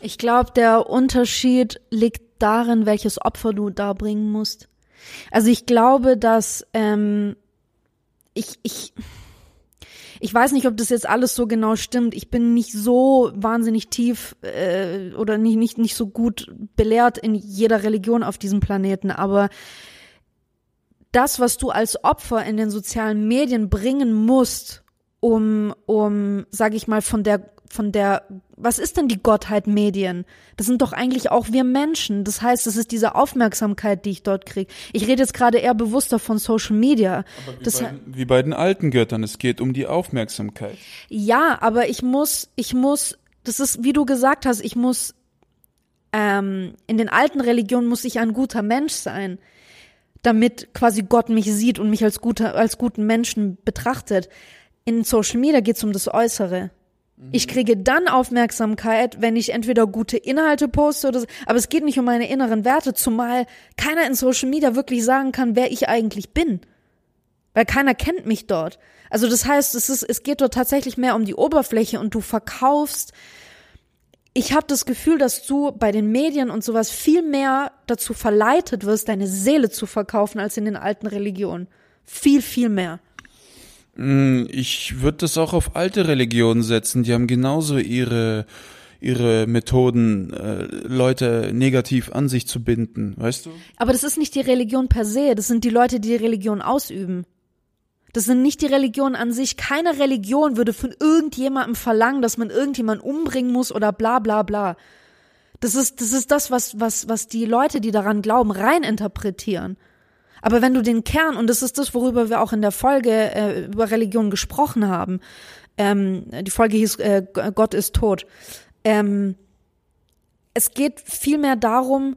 Ich glaube, der Unterschied liegt darin, welches Opfer du da bringen musst. Also ich glaube, dass ähm, ich, ich, ich weiß nicht, ob das jetzt alles so genau stimmt. Ich bin nicht so wahnsinnig tief äh, oder nicht, nicht, nicht so gut belehrt in jeder Religion auf diesem Planeten, aber das, was du als Opfer in den sozialen Medien bringen musst, um, um, sag ich mal, von der, von der, was ist denn die Gottheit Medien? Das sind doch eigentlich auch wir Menschen. Das heißt, es ist diese Aufmerksamkeit, die ich dort kriege. Ich rede jetzt gerade eher bewusster von Social Media. Aber wie, das, bei, wie bei den alten Göttern, es geht um die Aufmerksamkeit. Ja, aber ich muss, ich muss, das ist, wie du gesagt hast, ich muss, ähm, in den alten Religionen muss ich ein guter Mensch sein damit quasi Gott mich sieht und mich als guter, als guten Menschen betrachtet. In Social Media geht es um das Äußere. Mhm. Ich kriege dann Aufmerksamkeit, wenn ich entweder gute Inhalte poste oder so, aber es geht nicht um meine inneren Werte, zumal keiner in Social Media wirklich sagen kann, wer ich eigentlich bin. Weil keiner kennt mich dort. Also das heißt, es ist, es geht dort tatsächlich mehr um die Oberfläche und du verkaufst ich habe das Gefühl, dass du bei den Medien und sowas viel mehr dazu verleitet wirst, deine Seele zu verkaufen, als in den alten Religionen. Viel, viel mehr. Mm, ich würde das auch auf alte Religionen setzen. Die haben genauso ihre ihre Methoden, äh, Leute negativ an sich zu binden, weißt du? Aber das ist nicht die Religion per se, das sind die Leute, die die Religion ausüben. Das sind nicht die Religionen an sich. Keine Religion würde von irgendjemandem verlangen, dass man irgendjemanden umbringen muss oder bla bla bla. Das ist, das ist das, was, was, was die Leute, die daran glauben, rein interpretieren. Aber wenn du den Kern, und das ist das, worüber wir auch in der Folge äh, über Religion gesprochen haben, ähm, die Folge hieß äh, Gott ist tot. Ähm, es geht vielmehr darum,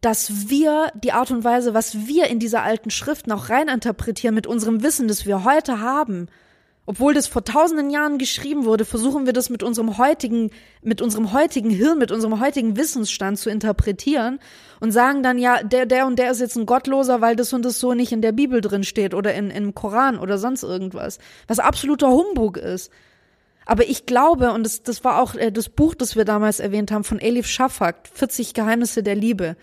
dass wir die Art und Weise, was wir in dieser alten Schrift noch reininterpretieren mit unserem Wissen, das wir heute haben, obwohl das vor tausenden Jahren geschrieben wurde, versuchen wir das mit unserem heutigen, mit unserem heutigen Hirn, mit unserem heutigen Wissensstand zu interpretieren und sagen dann, ja, der, der und der ist jetzt ein Gottloser, weil das und das so nicht in der Bibel drin steht oder in, im Koran oder sonst irgendwas. Was absoluter Humbug ist. Aber ich glaube, und das, das war auch äh, das Buch, das wir damals erwähnt haben, von Elif Shafak, 40 Geheimnisse der Liebe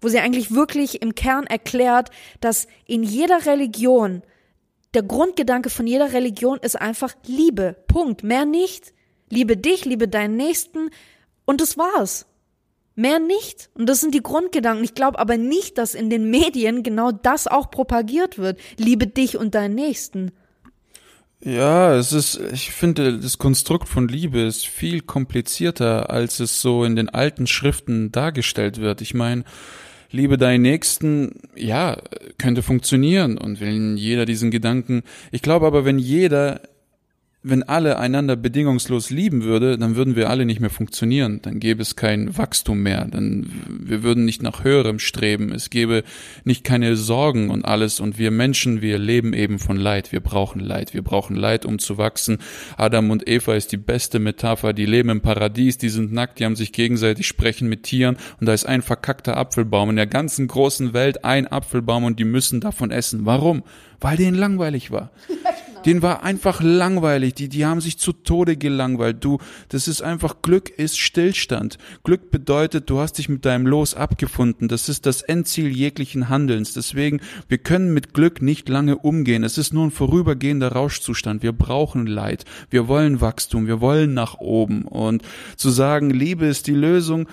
wo sie eigentlich wirklich im Kern erklärt, dass in jeder Religion der Grundgedanke von jeder Religion ist einfach Liebe. Punkt. Mehr nicht. Liebe dich, liebe deinen Nächsten und das war's. Mehr nicht. Und das sind die Grundgedanken. Ich glaube aber nicht, dass in den Medien genau das auch propagiert wird. Liebe dich und deinen Nächsten. Ja, es ist, ich finde, das Konstrukt von Liebe ist viel komplizierter, als es so in den alten Schriften dargestellt wird. Ich meine, liebe deinen Nächsten, ja, könnte funktionieren. Und wenn jeder diesen Gedanken, ich glaube aber, wenn jeder wenn alle einander bedingungslos lieben würde, dann würden wir alle nicht mehr funktionieren. Dann gäbe es kein Wachstum mehr. Dann wir würden nicht nach höherem streben. Es gäbe nicht keine Sorgen und alles. Und wir Menschen, wir leben eben von Leid. Wir brauchen Leid. Wir brauchen Leid, um zu wachsen. Adam und Eva ist die beste Metapher. Die leben im Paradies. Die sind nackt. Die haben sich gegenseitig sprechen mit Tieren. Und da ist ein verkackter Apfelbaum in der ganzen großen Welt ein Apfelbaum und die müssen davon essen. Warum? Weil denen langweilig war. Denen war einfach langweilig. Die, die haben sich zu Tode gelangweilt. Du, das ist einfach Glück ist Stillstand. Glück bedeutet, du hast dich mit deinem Los abgefunden. Das ist das Endziel jeglichen Handelns. Deswegen, wir können mit Glück nicht lange umgehen. Es ist nur ein vorübergehender Rauschzustand. Wir brauchen Leid. Wir wollen Wachstum. Wir wollen nach oben. Und zu sagen, Liebe ist die Lösung,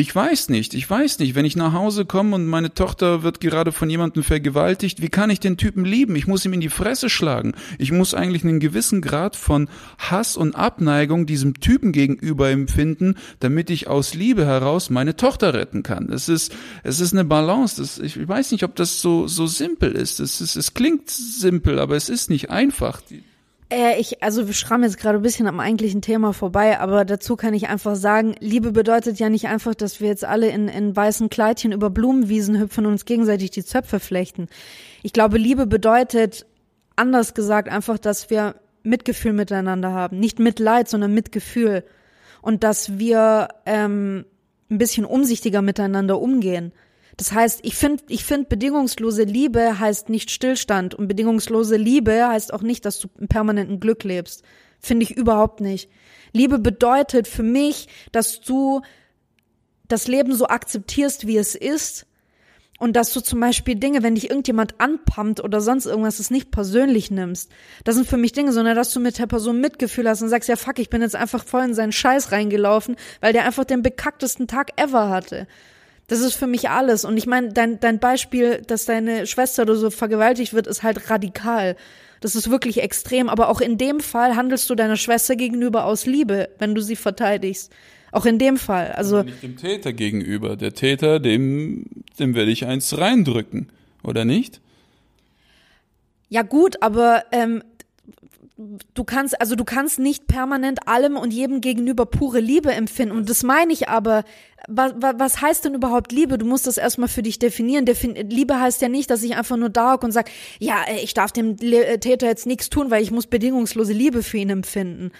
ich weiß nicht, ich weiß nicht, wenn ich nach Hause komme und meine Tochter wird gerade von jemandem vergewaltigt, wie kann ich den Typen lieben? Ich muss ihm in die Fresse schlagen. Ich muss eigentlich einen gewissen Grad von Hass und Abneigung diesem Typen gegenüber empfinden, damit ich aus Liebe heraus meine Tochter retten kann. Es ist, es ist eine Balance. Das, ich weiß nicht, ob das so, so simpel ist. Es ist, es klingt simpel, aber es ist nicht einfach. Äh, ich, also wir schrammen jetzt gerade ein bisschen am eigentlichen Thema vorbei, aber dazu kann ich einfach sagen, Liebe bedeutet ja nicht einfach, dass wir jetzt alle in, in weißen Kleidchen über Blumenwiesen hüpfen und uns gegenseitig die Zöpfe flechten. Ich glaube, Liebe bedeutet, anders gesagt, einfach, dass wir Mitgefühl miteinander haben. Nicht Mitleid, sondern Mitgefühl. Und dass wir ähm, ein bisschen umsichtiger miteinander umgehen. Das heißt, ich finde, ich finde, bedingungslose Liebe heißt nicht Stillstand und bedingungslose Liebe heißt auch nicht, dass du im permanenten Glück lebst. Finde ich überhaupt nicht. Liebe bedeutet für mich, dass du das Leben so akzeptierst, wie es ist und dass du zum Beispiel Dinge, wenn dich irgendjemand anpumpt oder sonst irgendwas, es nicht persönlich nimmst. Das sind für mich Dinge, sondern dass du mit der Person Mitgefühl hast und sagst, ja fuck, ich bin jetzt einfach voll in seinen Scheiß reingelaufen, weil der einfach den bekacktesten Tag ever hatte. Das ist für mich alles. Und ich meine, dein, dein Beispiel, dass deine Schwester oder so vergewaltigt wird, ist halt radikal. Das ist wirklich extrem. Aber auch in dem Fall handelst du deiner Schwester gegenüber aus Liebe, wenn du sie verteidigst. Auch in dem Fall. Also Aber nicht dem Täter gegenüber. Der Täter, dem, dem werde ich eins reindrücken, oder nicht? Ja gut, aber ähm, du kannst, also du kannst nicht permanent allem und jedem gegenüber pure Liebe empfinden. Und das meine ich aber. Was, was heißt denn überhaupt Liebe? Du musst das erstmal für dich definieren. Defin Liebe heißt ja nicht, dass ich einfach nur da und sage, ja, ich darf dem äh, Täter jetzt nichts tun, weil ich muss bedingungslose Liebe für ihn empfinden.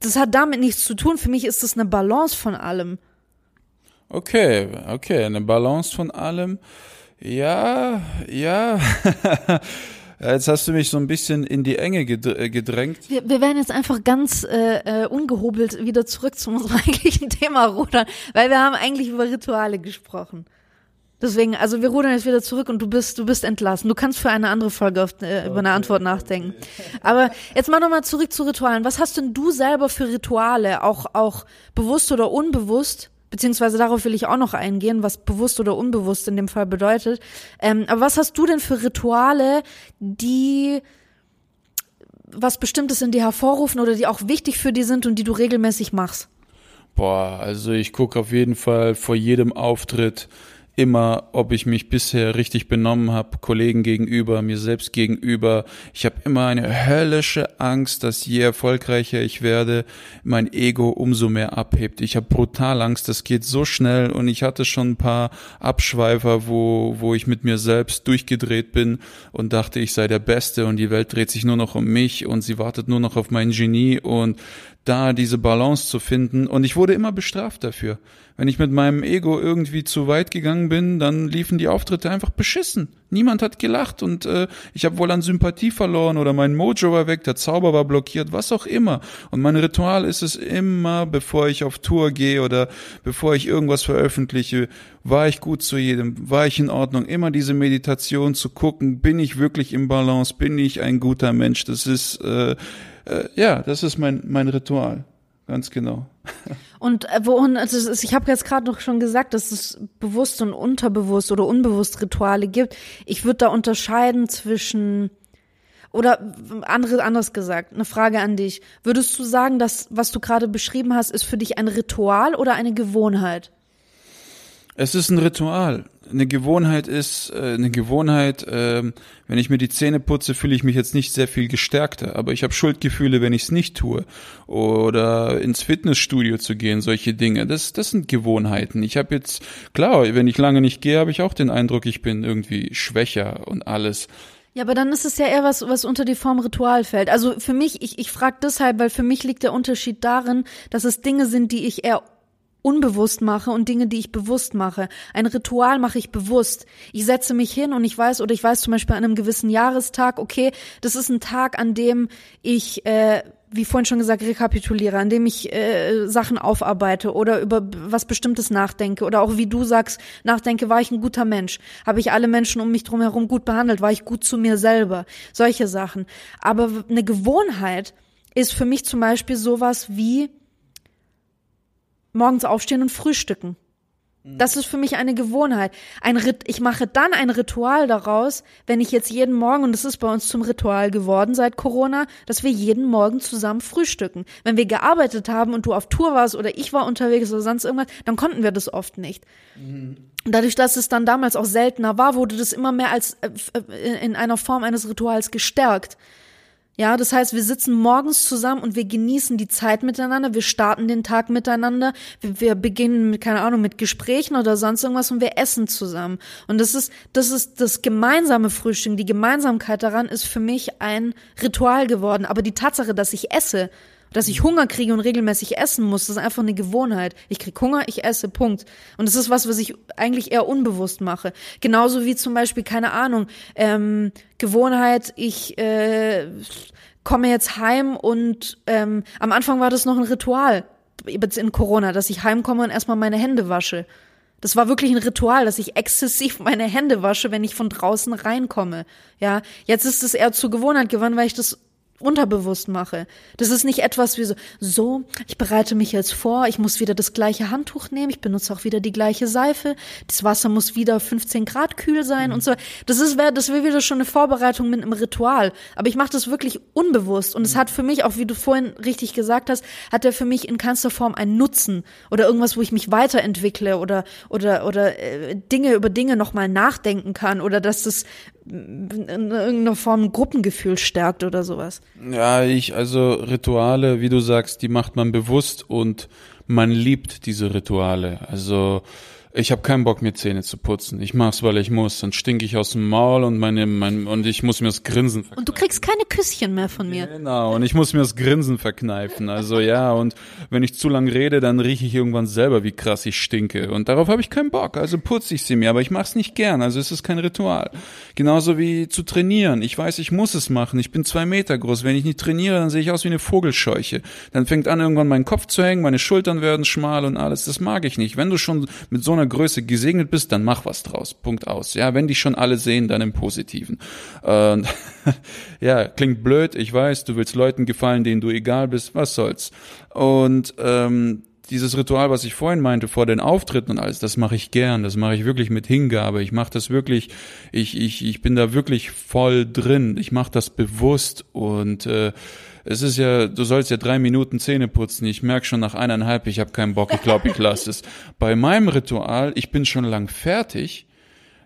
Das hat damit nichts zu tun. Für mich ist das eine Balance von allem. Okay, okay, eine Balance von allem. Ja, ja. Jetzt hast du mich so ein bisschen in die Enge äh, gedrängt. Wir, wir werden jetzt einfach ganz äh, äh, ungehobelt wieder zurück zu unserem eigentlichen Thema rudern, weil wir haben eigentlich über Rituale gesprochen. Deswegen, also wir rudern jetzt wieder zurück und du bist, du bist entlassen. Du kannst für eine andere Folge auf, äh, über eine Antwort nachdenken. Aber jetzt mal nochmal zurück zu Ritualen. Was hast denn du selber für Rituale, auch, auch bewusst oder unbewusst, beziehungsweise darauf will ich auch noch eingehen, was bewusst oder unbewusst in dem Fall bedeutet. Ähm, aber was hast du denn für Rituale, die was Bestimmtes in dir hervorrufen oder die auch wichtig für dich sind und die du regelmäßig machst? Boah, also ich gucke auf jeden Fall vor jedem Auftritt immer, ob ich mich bisher richtig benommen habe, Kollegen gegenüber, mir selbst gegenüber. Ich habe immer eine höllische Angst, dass je erfolgreicher ich werde, mein Ego umso mehr abhebt. Ich habe brutal Angst, das geht so schnell und ich hatte schon ein paar Abschweifer, wo, wo ich mit mir selbst durchgedreht bin und dachte, ich sei der Beste und die Welt dreht sich nur noch um mich und sie wartet nur noch auf mein Genie und da diese Balance zu finden. Und ich wurde immer bestraft dafür. Wenn ich mit meinem Ego irgendwie zu weit gegangen bin, dann liefen die Auftritte einfach beschissen. Niemand hat gelacht und äh, ich habe wohl an Sympathie verloren oder mein Mojo war weg, der Zauber war blockiert, was auch immer. Und mein Ritual ist es immer, bevor ich auf Tour gehe oder bevor ich irgendwas veröffentliche, war ich gut zu jedem, war ich in Ordnung. Immer diese Meditation zu gucken, bin ich wirklich im Balance, bin ich ein guter Mensch. Das ist äh, äh, ja, das ist mein, mein Ritual. Ganz genau. Und äh, wohin, also ich habe jetzt gerade noch schon gesagt, dass es bewusst und unterbewusst oder unbewusst Rituale gibt. Ich würde da unterscheiden zwischen oder andere, anders gesagt, eine Frage an dich. Würdest du sagen, dass was du gerade beschrieben hast, ist für dich ein Ritual oder eine Gewohnheit? Es ist ein Ritual. Eine Gewohnheit ist äh, eine Gewohnheit. Äh, wenn ich mir die Zähne putze, fühle ich mich jetzt nicht sehr viel gestärkter, aber ich habe Schuldgefühle, wenn ich es nicht tue. Oder ins Fitnessstudio zu gehen, solche Dinge. Das, das sind Gewohnheiten. Ich habe jetzt klar, wenn ich lange nicht gehe, habe ich auch den Eindruck, ich bin irgendwie schwächer und alles. Ja, aber dann ist es ja eher was, was unter die Form Ritual fällt. Also für mich, ich, ich frage deshalb, weil für mich liegt der Unterschied darin, dass es Dinge sind, die ich eher unbewusst mache und Dinge, die ich bewusst mache. Ein Ritual mache ich bewusst. Ich setze mich hin und ich weiß, oder ich weiß zum Beispiel an einem gewissen Jahrestag, okay, das ist ein Tag, an dem ich, äh, wie vorhin schon gesagt, rekapituliere, an dem ich äh, Sachen aufarbeite oder über was Bestimmtes nachdenke oder auch wie du sagst, nachdenke, war ich ein guter Mensch? Habe ich alle Menschen um mich drum herum gut behandelt? War ich gut zu mir selber? Solche Sachen. Aber eine Gewohnheit ist für mich zum Beispiel sowas wie, morgens aufstehen und frühstücken. Das ist für mich eine Gewohnheit. Ein Rit ich mache dann ein Ritual daraus, wenn ich jetzt jeden Morgen, und es ist bei uns zum Ritual geworden seit Corona, dass wir jeden Morgen zusammen frühstücken. Wenn wir gearbeitet haben und du auf Tour warst oder ich war unterwegs oder sonst irgendwas, dann konnten wir das oft nicht. Mhm. Dadurch, dass es dann damals auch seltener war, wurde das immer mehr als äh, äh in einer Form eines Rituals gestärkt. Ja, das heißt, wir sitzen morgens zusammen und wir genießen die Zeit miteinander, wir starten den Tag miteinander, wir, wir, beginnen mit, keine Ahnung, mit Gesprächen oder sonst irgendwas und wir essen zusammen. Und das ist, das ist das gemeinsame Frühstück, die Gemeinsamkeit daran ist für mich ein Ritual geworden. Aber die Tatsache, dass ich esse, dass ich Hunger kriege und regelmäßig essen muss, das ist einfach eine Gewohnheit. Ich krieg Hunger, ich esse, Punkt. Und das ist was, was ich eigentlich eher unbewusst mache. Genauso wie zum Beispiel, keine Ahnung, ähm, Gewohnheit, ich äh, komme jetzt heim und ähm, am Anfang war das noch ein Ritual in Corona, dass ich heimkomme und erstmal meine Hände wasche. Das war wirklich ein Ritual, dass ich exzessiv meine Hände wasche, wenn ich von draußen reinkomme. Ja, jetzt ist es eher zur Gewohnheit geworden, weil ich das unterbewusst mache. Das ist nicht etwas wie so, so, ich bereite mich jetzt vor, ich muss wieder das gleiche Handtuch nehmen, ich benutze auch wieder die gleiche Seife, das Wasser muss wieder 15 Grad kühl sein mhm. und so. Das ist, das wäre wieder schon eine Vorbereitung mit einem Ritual. Aber ich mache das wirklich unbewusst und mhm. es hat für mich, auch wie du vorhin richtig gesagt hast, hat er für mich in keinster Form einen Nutzen oder irgendwas, wo ich mich weiterentwickle oder, oder, oder äh, Dinge über Dinge nochmal nachdenken kann oder dass das in irgendeiner Form ein Gruppengefühl stärkt oder sowas. Ja, ich, also Rituale, wie du sagst, die macht man bewusst und man liebt diese Rituale. Also ich habe keinen Bock, mir Zähne zu putzen. Ich mach's, weil ich muss. Dann stinke ich aus dem Maul und meine, mein, und ich muss mir das Grinsen verkneifen. Und du kriegst keine Küsschen mehr von mir. Genau, und ich muss mir das Grinsen verkneifen. Also ja, und wenn ich zu lang rede, dann rieche ich irgendwann selber, wie krass ich stinke. Und darauf habe ich keinen Bock. Also putze ich sie mir, aber ich mach's nicht gern. Also es ist kein Ritual. Genauso wie zu trainieren. Ich weiß, ich muss es machen. Ich bin zwei Meter groß. Wenn ich nicht trainiere, dann sehe ich aus wie eine Vogelscheuche. Dann fängt an, irgendwann mein Kopf zu hängen, meine Schultern werden schmal und alles. Das mag ich nicht. Wenn du schon mit so einer einer Größe gesegnet bist, dann mach was draus. Punkt aus. Ja, wenn dich schon alle sehen, dann im Positiven. Äh, ja, klingt blöd, ich weiß, du willst Leuten gefallen, denen du egal bist, was soll's. Und ähm, dieses Ritual, was ich vorhin meinte, vor den Auftritten und alles, das mache ich gern, das mache ich wirklich mit Hingabe. Ich mache das wirklich, ich, ich, ich bin da wirklich voll drin. Ich mache das bewusst und äh, es ist ja, du sollst ja drei Minuten Zähne putzen. Ich merk schon nach eineinhalb, ich habe keinen Bock, ich glaube, ich lasse es. Bei meinem Ritual, ich bin schon lang fertig,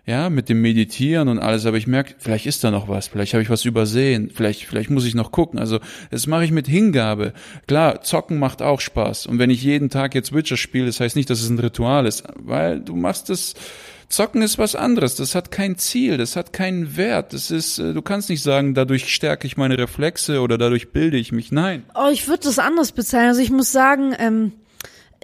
ja, mit dem Meditieren und alles, aber ich merke, vielleicht ist da noch was, vielleicht habe ich was übersehen, vielleicht, vielleicht muss ich noch gucken. Also das mache ich mit Hingabe. Klar, zocken macht auch Spaß. Und wenn ich jeden Tag jetzt Witcher spiele, das heißt nicht, dass es ein Ritual ist, weil du machst es Zocken ist was anderes. Das hat kein Ziel, das hat keinen Wert. Das ist, äh, du kannst nicht sagen, dadurch stärke ich meine Reflexe oder dadurch bilde ich mich. Nein. Oh, ich würde das anders bezeichnen. Also ich muss sagen, ähm,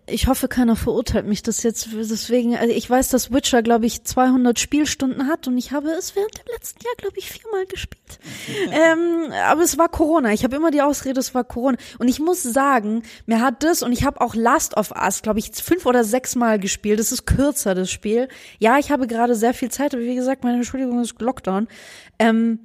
ich hoffe, keiner verurteilt mich das jetzt. Deswegen, also ich weiß, dass Witcher, glaube ich, 200 Spielstunden hat und ich habe es während dem letzten Jahr, glaube ich, viermal gespielt. ähm, aber es war Corona. Ich habe immer die Ausrede, es war Corona. Und ich muss sagen, mir hat das und ich habe auch Last of Us, glaube ich, fünf oder sechs Mal gespielt. Das ist kürzer, das Spiel. Ja, ich habe gerade sehr viel Zeit, aber wie gesagt, meine Entschuldigung ist Lockdown. Ähm,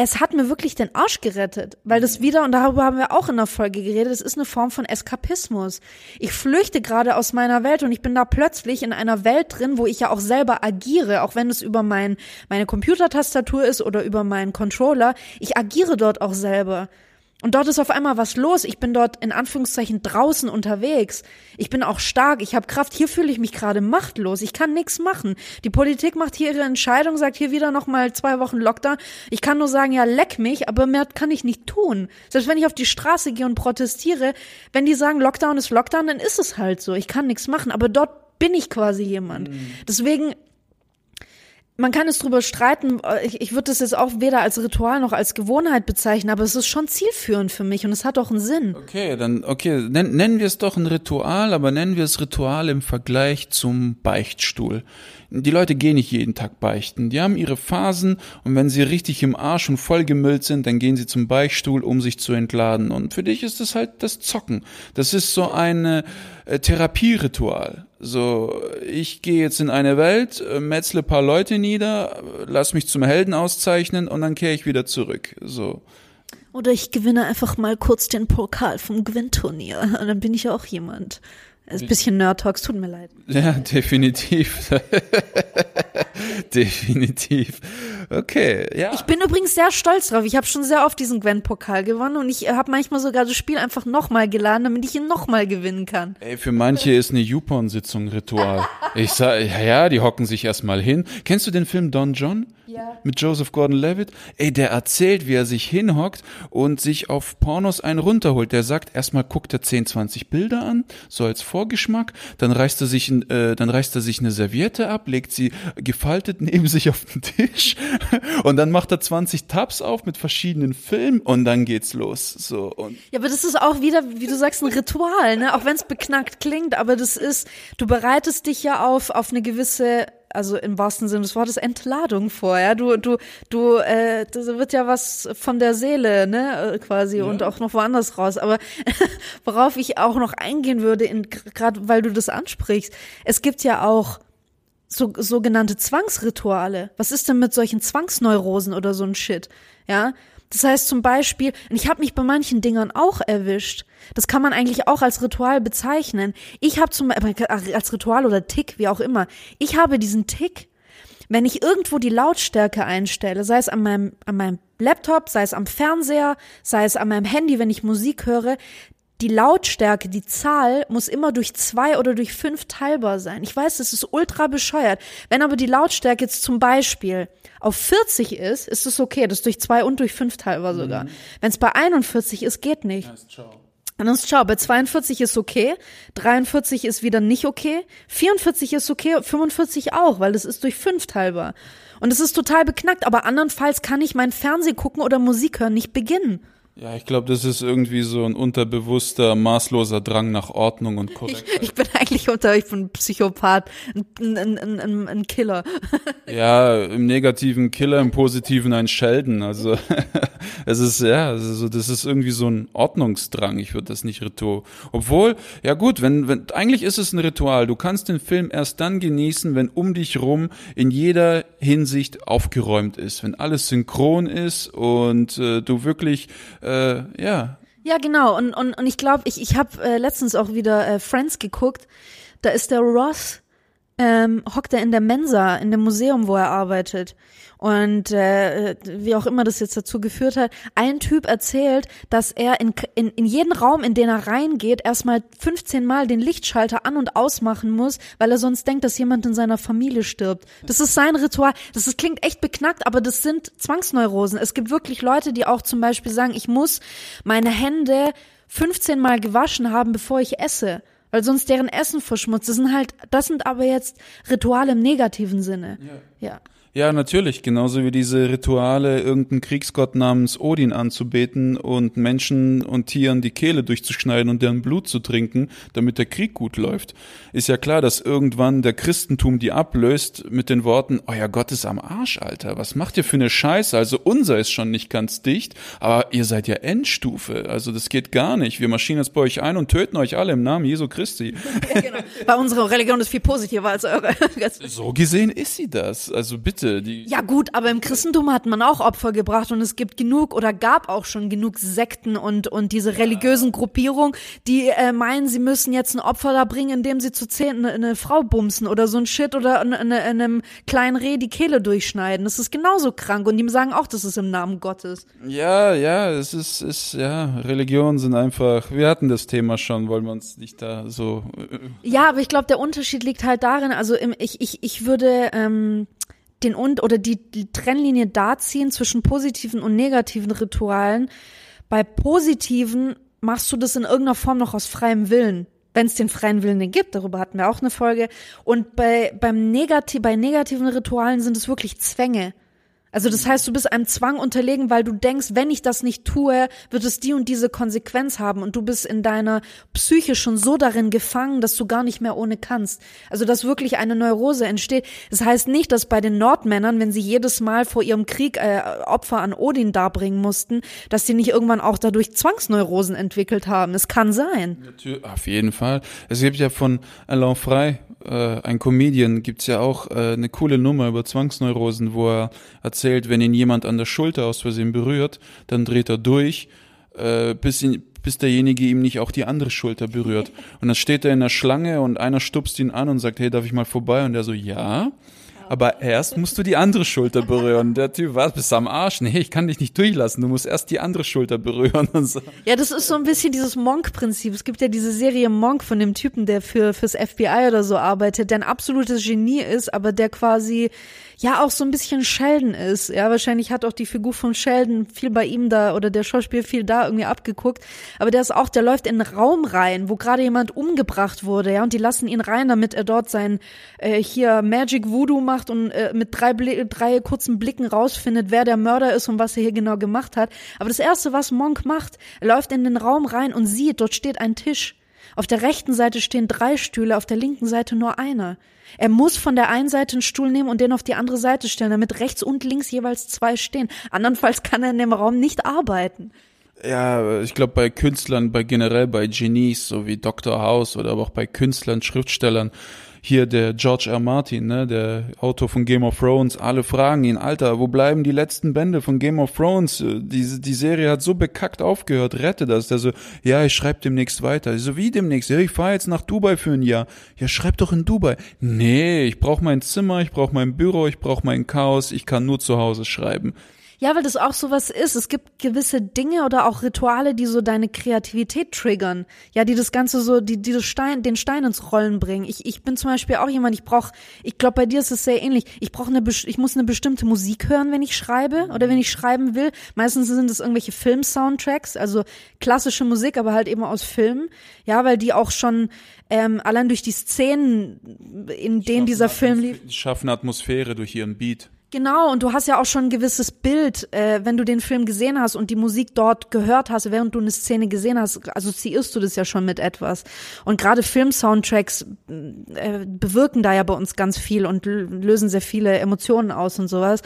es hat mir wirklich den Arsch gerettet, weil das wieder, und darüber haben wir auch in der Folge geredet, es ist eine Form von Eskapismus. Ich flüchte gerade aus meiner Welt und ich bin da plötzlich in einer Welt drin, wo ich ja auch selber agiere, auch wenn es über mein, meine Computertastatur ist oder über meinen Controller. Ich agiere dort auch selber. Und dort ist auf einmal was los. Ich bin dort in Anführungszeichen draußen unterwegs. Ich bin auch stark, ich habe Kraft. Hier fühle ich mich gerade machtlos. Ich kann nichts machen. Die Politik macht hier ihre Entscheidung, sagt hier wieder noch mal zwei Wochen Lockdown. Ich kann nur sagen, ja, leck mich, aber mehr kann ich nicht tun. Selbst wenn ich auf die Straße gehe und protestiere, wenn die sagen, Lockdown ist Lockdown, dann ist es halt so. Ich kann nichts machen, aber dort bin ich quasi jemand. Mhm. Deswegen man kann es drüber streiten. Ich, ich würde das jetzt auch weder als Ritual noch als Gewohnheit bezeichnen, aber es ist schon zielführend für mich und es hat auch einen Sinn. Okay, dann, okay, nennen wir es doch ein Ritual, aber nennen wir es Ritual im Vergleich zum Beichtstuhl. Die Leute gehen nicht jeden Tag beichten. Die haben ihre Phasen und wenn sie richtig im Arsch und vollgemüllt sind, dann gehen sie zum Beichtstuhl, um sich zu entladen. Und für dich ist das halt das Zocken. Das ist so ein äh, Therapieritual. So, ich gehe jetzt in eine Welt, äh, metzle paar Leute nieder, lass mich zum Helden auszeichnen und dann kehre ich wieder zurück. So. Oder ich gewinne einfach mal kurz den Pokal vom Gewinnturnier. Dann bin ich auch jemand. Ist ein bisschen Nerd-Talks, tut mir leid. Ja, definitiv. definitiv. Okay, ja. Ich bin übrigens sehr stolz drauf. Ich habe schon sehr oft diesen Gwen-Pokal gewonnen und ich habe manchmal sogar das Spiel einfach nochmal geladen, damit ich ihn nochmal gewinnen kann. Ey, für manche ist eine YouPorn-Sitzung Ritual. Ich sag, ja, ja, die hocken sich erstmal hin. Kennst du den Film Don John? Ja. Mit Joseph Gordon-Levitt? Ey, der erzählt, wie er sich hinhockt und sich auf Pornos einen runterholt. Der sagt, erstmal guckt er 10, 20 Bilder an, so als Vorgeschmack, dann reißt er sich, äh, dann reißt er sich eine Serviette ab, legt sie gefaltet neben sich auf den Tisch und dann macht er 20 Tabs auf mit verschiedenen Filmen und dann geht's los. So und ja, aber das ist auch wieder, wie du sagst, ein Ritual, ne? Auch wenn es beknackt klingt, aber das ist, du bereitest dich ja auf auf eine gewisse also im wahrsten Sinne des Wortes Entladung vor, ja. Du, du, du, äh, das wird ja was von der Seele, ne, äh, quasi ja. und auch noch woanders raus. Aber worauf ich auch noch eingehen würde, gerade weil du das ansprichst, es gibt ja auch so, sogenannte Zwangsrituale. Was ist denn mit solchen Zwangsneurosen oder so ein Shit? Ja, das heißt zum Beispiel, ich habe mich bei manchen Dingern auch erwischt. Das kann man eigentlich auch als Ritual bezeichnen. Ich habe zum Beispiel, als Ritual oder Tick, wie auch immer. Ich habe diesen Tick, wenn ich irgendwo die Lautstärke einstelle, sei es an meinem, an meinem Laptop, sei es am Fernseher, sei es an meinem Handy, wenn ich Musik höre, die Lautstärke, die Zahl muss immer durch zwei oder durch fünf teilbar sein. Ich weiß, das ist ultra bescheuert. Wenn aber die Lautstärke jetzt zum Beispiel auf 40 ist, ist es okay. Das ist durch zwei und durch fünf teilbar sogar. Mhm. Wenn es bei 41 ist, geht nicht. Dann ist ciao. Bei 42 ist okay, 43 ist wieder nicht okay, 44 ist okay, 45 auch, weil das ist durch fünf teilbar. Und es ist total beknackt, aber andernfalls kann ich mein Fernseh gucken oder Musik hören nicht beginnen. Ja, ich glaube, das ist irgendwie so ein unterbewusster, maßloser Drang nach Ordnung und Korrektheit. Ich, ich bin eigentlich unter, bin ein Psychopath, ein, ein, ein, ein Killer. Ja, im negativen Killer, im positiven ein Schelden. Also es ist ja, also das ist irgendwie so ein Ordnungsdrang. Ich würde das nicht Ritual. Obwohl, ja gut, wenn, wenn eigentlich ist es ein Ritual. Du kannst den Film erst dann genießen, wenn um dich rum in jeder Hinsicht aufgeräumt ist, wenn alles synchron ist und äh, du wirklich äh, ja. Ja, genau. Und, und, und ich glaube, ich, ich habe äh, letztens auch wieder äh, Friends geguckt. Da ist der Ross, ähm, hockt er in der Mensa, in dem Museum, wo er arbeitet und äh, wie auch immer das jetzt dazu geführt hat, ein Typ erzählt, dass er in, in, in jeden Raum, in den er reingeht, erstmal 15 Mal den Lichtschalter an und ausmachen muss, weil er sonst denkt, dass jemand in seiner Familie stirbt. Das ist sein Ritual. Das ist, klingt echt beknackt, aber das sind Zwangsneurosen. Es gibt wirklich Leute, die auch zum Beispiel sagen, ich muss meine Hände 15 Mal gewaschen haben, bevor ich esse weil sonst deren Essen verschmutzt. Das sind halt, das sind aber jetzt Rituale im negativen Sinne. Ja. ja. Ja, natürlich. Genauso wie diese Rituale, irgendeinen Kriegsgott namens Odin anzubeten und Menschen und Tieren die Kehle durchzuschneiden und deren Blut zu trinken, damit der Krieg gut läuft. Ist ja klar, dass irgendwann der Christentum die ablöst mit den Worten, euer Gott ist am Arsch, Alter. Was macht ihr für eine Scheiße? Also unser ist schon nicht ganz dicht, aber ihr seid ja Endstufe. Also das geht gar nicht. Wir marschieren jetzt bei euch ein und töten euch alle im Namen Jesu Christi. Ja, genau. Bei unserer Religion ist viel positiver als eure. so gesehen ist sie das. Also bitte Leute, die. Ja, gut, aber im Christentum hat man auch Opfer gebracht und es gibt genug oder gab auch schon genug Sekten und, und diese religiösen Gruppierungen, die äh, meinen, sie müssen jetzt ein Opfer da bringen, indem sie zu zehn eine, eine Frau bumsen oder so ein Shit oder in, in, in einem kleinen Reh die Kehle durchschneiden. Das ist genauso krank und die sagen auch, das ist im Namen Gottes. Ja, ja, es ist, ist, ja, Religionen sind einfach, wir hatten das Thema schon, wollen wir uns nicht da so. Äh, ja, aber ich glaube, der Unterschied liegt halt darin, also im, ich, ich, ich würde, ähm, den und oder die, die Trennlinie da ziehen zwischen positiven und negativen Ritualen. Bei positiven machst du das in irgendeiner Form noch aus freiem Willen. wenn es den freien Willen gibt. Darüber hatten wir auch eine Folge. Und bei, beim Negati bei negativen Ritualen sind es wirklich Zwänge. Also das heißt, du bist einem Zwang unterlegen, weil du denkst, wenn ich das nicht tue, wird es die und diese Konsequenz haben und du bist in deiner Psyche schon so darin gefangen, dass du gar nicht mehr ohne kannst. Also dass wirklich eine Neurose entsteht. Das heißt nicht, dass bei den Nordmännern, wenn sie jedes Mal vor ihrem Krieg äh, Opfer an Odin darbringen mussten, dass sie nicht irgendwann auch dadurch Zwangsneurosen entwickelt haben. Es kann sein. Auf jeden Fall. Es gibt ja von Alain Frey äh, ein Comedian, gibt's ja auch äh, eine coole Nummer über Zwangsneurosen, wo er erzählt, wenn ihn jemand an der Schulter aus Versehen berührt, dann dreht er durch, äh, bis, ihn, bis derjenige ihm nicht auch die andere Schulter berührt. Und dann steht er in der Schlange und einer stupst ihn an und sagt, hey, darf ich mal vorbei? Und er so, ja aber erst musst du die andere Schulter berühren. Der Typ, was, bist du am Arsch? Nee, ich kann dich nicht durchlassen, du musst erst die andere Schulter berühren und so. Ja, das ist so ein bisschen dieses Monk-Prinzip. Es gibt ja diese Serie Monk von dem Typen, der für, fürs FBI oder so arbeitet, der ein absolutes Genie ist, aber der quasi ja auch so ein bisschen Sheldon ist. Ja, wahrscheinlich hat auch die Figur von Sheldon viel bei ihm da oder der Schauspieler viel da irgendwie abgeguckt. Aber der ist auch, der läuft in einen Raum rein, wo gerade jemand umgebracht wurde, ja, und die lassen ihn rein, damit er dort sein äh, hier Magic Voodoo macht und äh, mit drei, drei kurzen Blicken rausfindet, wer der Mörder ist und was er hier genau gemacht hat. Aber das erste, was Monk macht, er läuft in den Raum rein und sieht, dort steht ein Tisch. Auf der rechten Seite stehen drei Stühle, auf der linken Seite nur einer. Er muss von der einen Seite einen Stuhl nehmen und den auf die andere Seite stellen, damit rechts und links jeweils zwei stehen. Andernfalls kann er in dem Raum nicht arbeiten. Ja, ich glaube bei Künstlern, bei generell bei Genies, so wie Dr. House oder aber auch bei Künstlern, Schriftstellern, hier der George R. Martin, ne, der Autor von Game of Thrones, alle fragen ihn, Alter, wo bleiben die letzten Bände von Game of Thrones? Die, die Serie hat so bekackt aufgehört, rette das. Der so, ja, ich schreib demnächst weiter. Ich so, wie demnächst? Ja, ich fahr jetzt nach Dubai für ein Jahr. Ja, schreib doch in Dubai. Nee, ich brauch mein Zimmer, ich brauch mein Büro, ich brauch mein Chaos, ich kann nur zu Hause schreiben. Ja, weil das auch sowas ist. Es gibt gewisse Dinge oder auch Rituale, die so deine Kreativität triggern. Ja, die das Ganze so, die, die das Stein, den Stein ins Rollen bringen. Ich, ich bin zum Beispiel auch jemand, ich brauche, ich glaube, bei dir ist es sehr ähnlich. Ich brauche eine, ich muss eine bestimmte Musik hören, wenn ich schreibe oder wenn ich schreiben will. Meistens sind es irgendwelche Film-Soundtracks, also klassische Musik, aber halt eben aus Filmen. Ja, weil die auch schon ähm, allein durch die Szenen, in denen dieser Film lief. Schaffen Atmosphäre durch ihren Beat. Genau, und du hast ja auch schon ein gewisses Bild, äh, wenn du den Film gesehen hast und die Musik dort gehört hast, während du eine Szene gesehen hast, assoziierst du das ja schon mit etwas. Und gerade Film-Soundtracks äh, bewirken da ja bei uns ganz viel und lösen sehr viele Emotionen aus und sowas.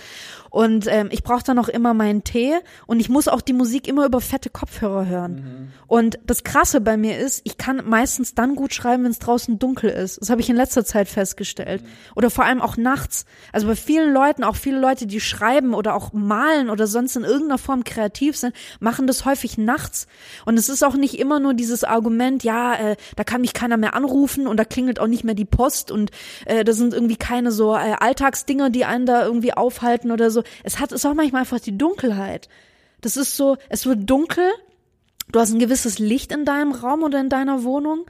Und ähm, ich brauche dann auch immer meinen Tee und ich muss auch die Musik immer über fette Kopfhörer hören. Mhm. Und das Krasse bei mir ist, ich kann meistens dann gut schreiben, wenn es draußen dunkel ist. Das habe ich in letzter Zeit festgestellt. Mhm. Oder vor allem auch nachts. Also bei vielen Leuten, auch viele Leute, die schreiben oder auch malen oder sonst in irgendeiner Form kreativ sind, machen das häufig nachts. Und es ist auch nicht immer nur dieses Argument, ja, äh, da kann mich keiner mehr anrufen und da klingelt auch nicht mehr die Post und äh, da sind irgendwie keine so äh, Alltagsdinger, die einen da irgendwie aufhalten oder so es hat, ist auch manchmal einfach die Dunkelheit. Das ist so, es wird dunkel, du hast ein gewisses Licht in deinem Raum oder in deiner Wohnung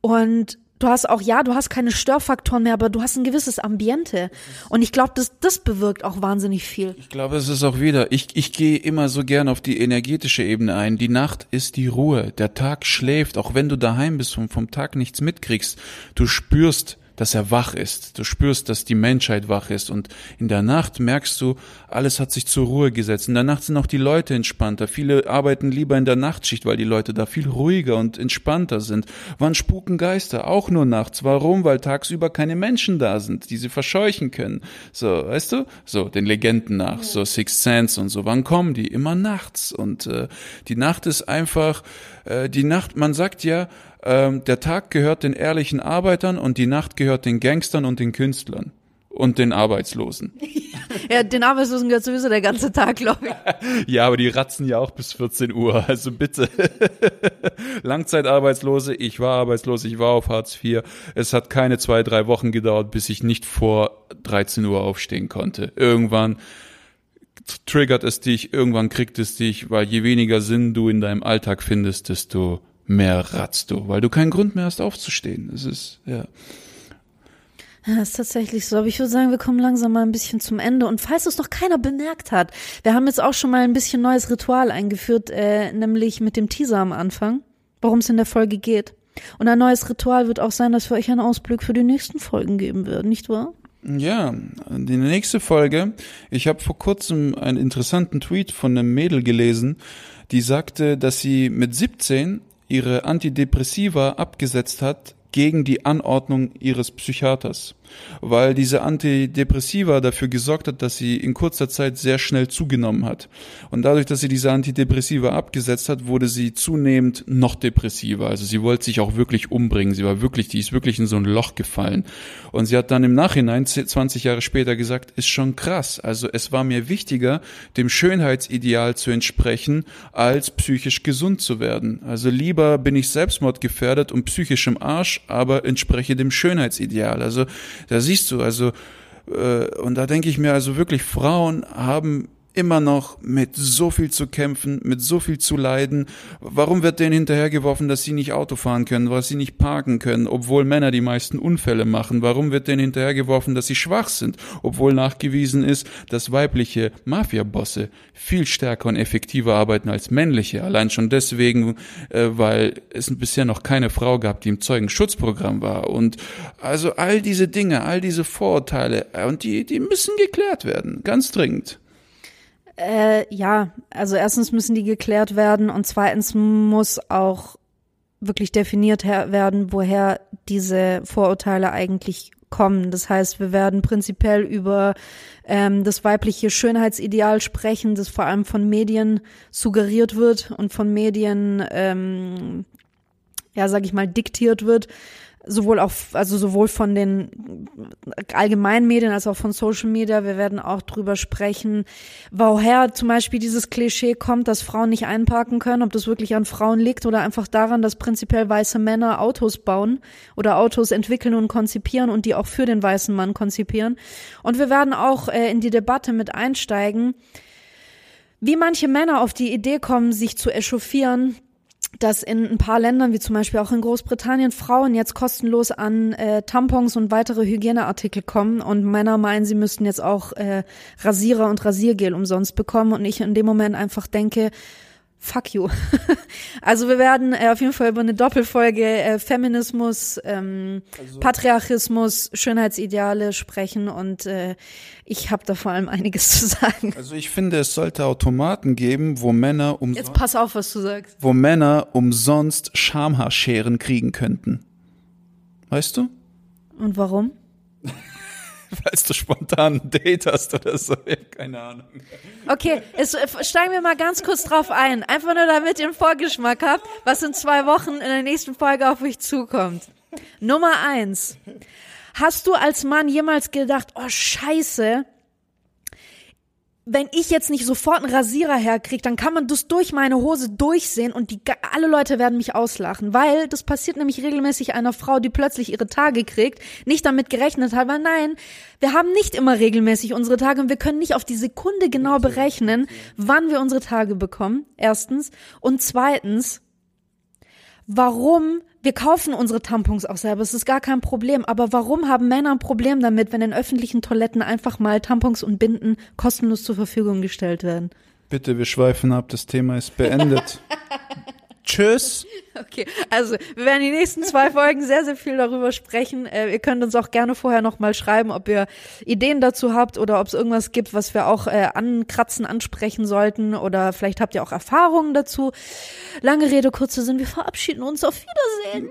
und du hast auch, ja, du hast keine Störfaktoren mehr, aber du hast ein gewisses Ambiente. Und ich glaube, das, das bewirkt auch wahnsinnig viel. Ich glaube, es ist auch wieder, ich, ich gehe immer so gern auf die energetische Ebene ein. Die Nacht ist die Ruhe. Der Tag schläft, auch wenn du daheim bist und vom Tag nichts mitkriegst. Du spürst, dass er wach ist. Du spürst, dass die Menschheit wach ist. Und in der Nacht merkst du, alles hat sich zur Ruhe gesetzt. In der Nacht sind auch die Leute entspannter. Viele arbeiten lieber in der Nachtschicht, weil die Leute da viel ruhiger und entspannter sind. Wann spuken Geister? Auch nur nachts. Warum? Weil tagsüber keine Menschen da sind, die sie verscheuchen können. So, weißt du? So, den Legenden nach. So Six Sense und so. Wann kommen die? Immer nachts. Und äh, die Nacht ist einfach, äh, die Nacht, man sagt ja, ähm, der Tag gehört den ehrlichen Arbeitern und die Nacht gehört den Gangstern und den Künstlern und den Arbeitslosen. ja, den Arbeitslosen gehört sowieso der ganze Tag, glaube ich. ja, aber die ratzen ja auch bis 14 Uhr, also bitte. Langzeitarbeitslose, ich war arbeitslos, ich war auf Hartz IV. Es hat keine zwei, drei Wochen gedauert, bis ich nicht vor 13 Uhr aufstehen konnte. Irgendwann triggert es dich, irgendwann kriegt es dich, weil je weniger Sinn du in deinem Alltag findest, desto mehr ratzt du, weil du keinen Grund mehr hast aufzustehen. Es ist, ja. Ja, ist tatsächlich so. Aber ich würde sagen, wir kommen langsam mal ein bisschen zum Ende. Und falls es noch keiner bemerkt hat, wir haben jetzt auch schon mal ein bisschen neues Ritual eingeführt, äh, nämlich mit dem Teaser am Anfang, worum es in der Folge geht. Und ein neues Ritual wird auch sein, dass wir euch einen Ausblick für die nächsten Folgen geben werden, nicht wahr? Ja, die nächste Folge. Ich habe vor kurzem einen interessanten Tweet von einem Mädel gelesen, die sagte, dass sie mit 17 ihre Antidepressiva abgesetzt hat gegen die Anordnung ihres Psychiaters weil diese Antidepressiva dafür gesorgt hat, dass sie in kurzer Zeit sehr schnell zugenommen hat. Und dadurch, dass sie diese Antidepressiva abgesetzt hat, wurde sie zunehmend noch depressiver. Also sie wollte sich auch wirklich umbringen. Sie war wirklich, die ist wirklich in so ein Loch gefallen. Und sie hat dann im Nachhinein, 20 Jahre später gesagt, ist schon krass. Also es war mir wichtiger, dem Schönheitsideal zu entsprechen, als psychisch gesund zu werden. Also lieber bin ich selbstmordgefährdet und psychisch im Arsch, aber entspreche dem Schönheitsideal. Also da siehst du, also, äh, und da denke ich mir, also wirklich, Frauen haben immer noch mit so viel zu kämpfen, mit so viel zu leiden. Warum wird denen hinterhergeworfen, dass sie nicht Auto fahren können, dass sie nicht parken können, obwohl Männer die meisten Unfälle machen? Warum wird denen hinterhergeworfen, dass sie schwach sind, obwohl nachgewiesen ist, dass weibliche Mafiabosse viel stärker und effektiver arbeiten als männliche? Allein schon deswegen, äh, weil es bisher noch keine Frau gab, die im Zeugenschutzprogramm war. Und also all diese Dinge, all diese Vorurteile, äh, und die, die müssen geklärt werden, ganz dringend. Äh, ja, also erstens müssen die geklärt werden und zweitens muss auch wirklich definiert werden, woher diese Vorurteile eigentlich kommen. Das heißt, wir werden prinzipiell über ähm, das weibliche Schönheitsideal sprechen, das vor allem von Medien suggeriert wird und von Medien, ähm, ja, sag ich mal, diktiert wird sowohl auch, also sowohl von den allgemeinen Medien als auch von Social Media. Wir werden auch drüber sprechen, woher zum Beispiel dieses Klischee kommt, dass Frauen nicht einparken können, ob das wirklich an Frauen liegt oder einfach daran, dass prinzipiell weiße Männer Autos bauen oder Autos entwickeln und konzipieren und die auch für den weißen Mann konzipieren. Und wir werden auch äh, in die Debatte mit einsteigen, wie manche Männer auf die Idee kommen, sich zu echauffieren, dass in ein paar Ländern, wie zum Beispiel auch in Großbritannien, Frauen jetzt kostenlos an äh, Tampons und weitere Hygieneartikel kommen. Und Männer meinen, sie müssten jetzt auch äh, Rasierer und Rasiergel umsonst bekommen. Und ich in dem Moment einfach denke, fuck you. also wir werden äh, auf jeden Fall über eine Doppelfolge äh, Feminismus, ähm, also, Patriarchismus, Schönheitsideale sprechen und äh, ich habe da vor allem einiges zu sagen. Also ich finde, es sollte Automaten geben, wo Männer umsonst Jetzt pass auf, was du sagst. Wo Männer umsonst Schamhaarscheren kriegen könnten. Weißt du? Und warum? falls du spontan ein Date hast oder so. Ich keine Ahnung. Okay, es, äh, steigen wir mal ganz kurz drauf ein. Einfach nur, damit ihr einen Vorgeschmack habt, was in zwei Wochen in der nächsten Folge auf euch zukommt. Nummer eins. Hast du als Mann jemals gedacht, oh Scheiße, wenn ich jetzt nicht sofort einen Rasierer herkriege, dann kann man das durch meine Hose durchsehen und die alle Leute werden mich auslachen, weil das passiert nämlich regelmäßig einer Frau, die plötzlich ihre Tage kriegt, nicht damit gerechnet hat, weil nein, wir haben nicht immer regelmäßig unsere Tage und wir können nicht auf die Sekunde genau berechnen, wann wir unsere Tage bekommen. Erstens und zweitens, warum wir kaufen unsere Tampons auch selber, es ist gar kein Problem. Aber warum haben Männer ein Problem damit, wenn in öffentlichen Toiletten einfach mal Tampons und Binden kostenlos zur Verfügung gestellt werden? Bitte, wir schweifen ab, das Thema ist beendet. Tschüss. Okay, also wir werden die nächsten zwei Folgen sehr, sehr viel darüber sprechen. Äh, ihr könnt uns auch gerne vorher nochmal schreiben, ob ihr Ideen dazu habt oder ob es irgendwas gibt, was wir auch äh, ankratzen, ansprechen sollten oder vielleicht habt ihr auch Erfahrungen dazu. Lange Rede, kurze Sinn, wir verabschieden uns. Auf Wiedersehen.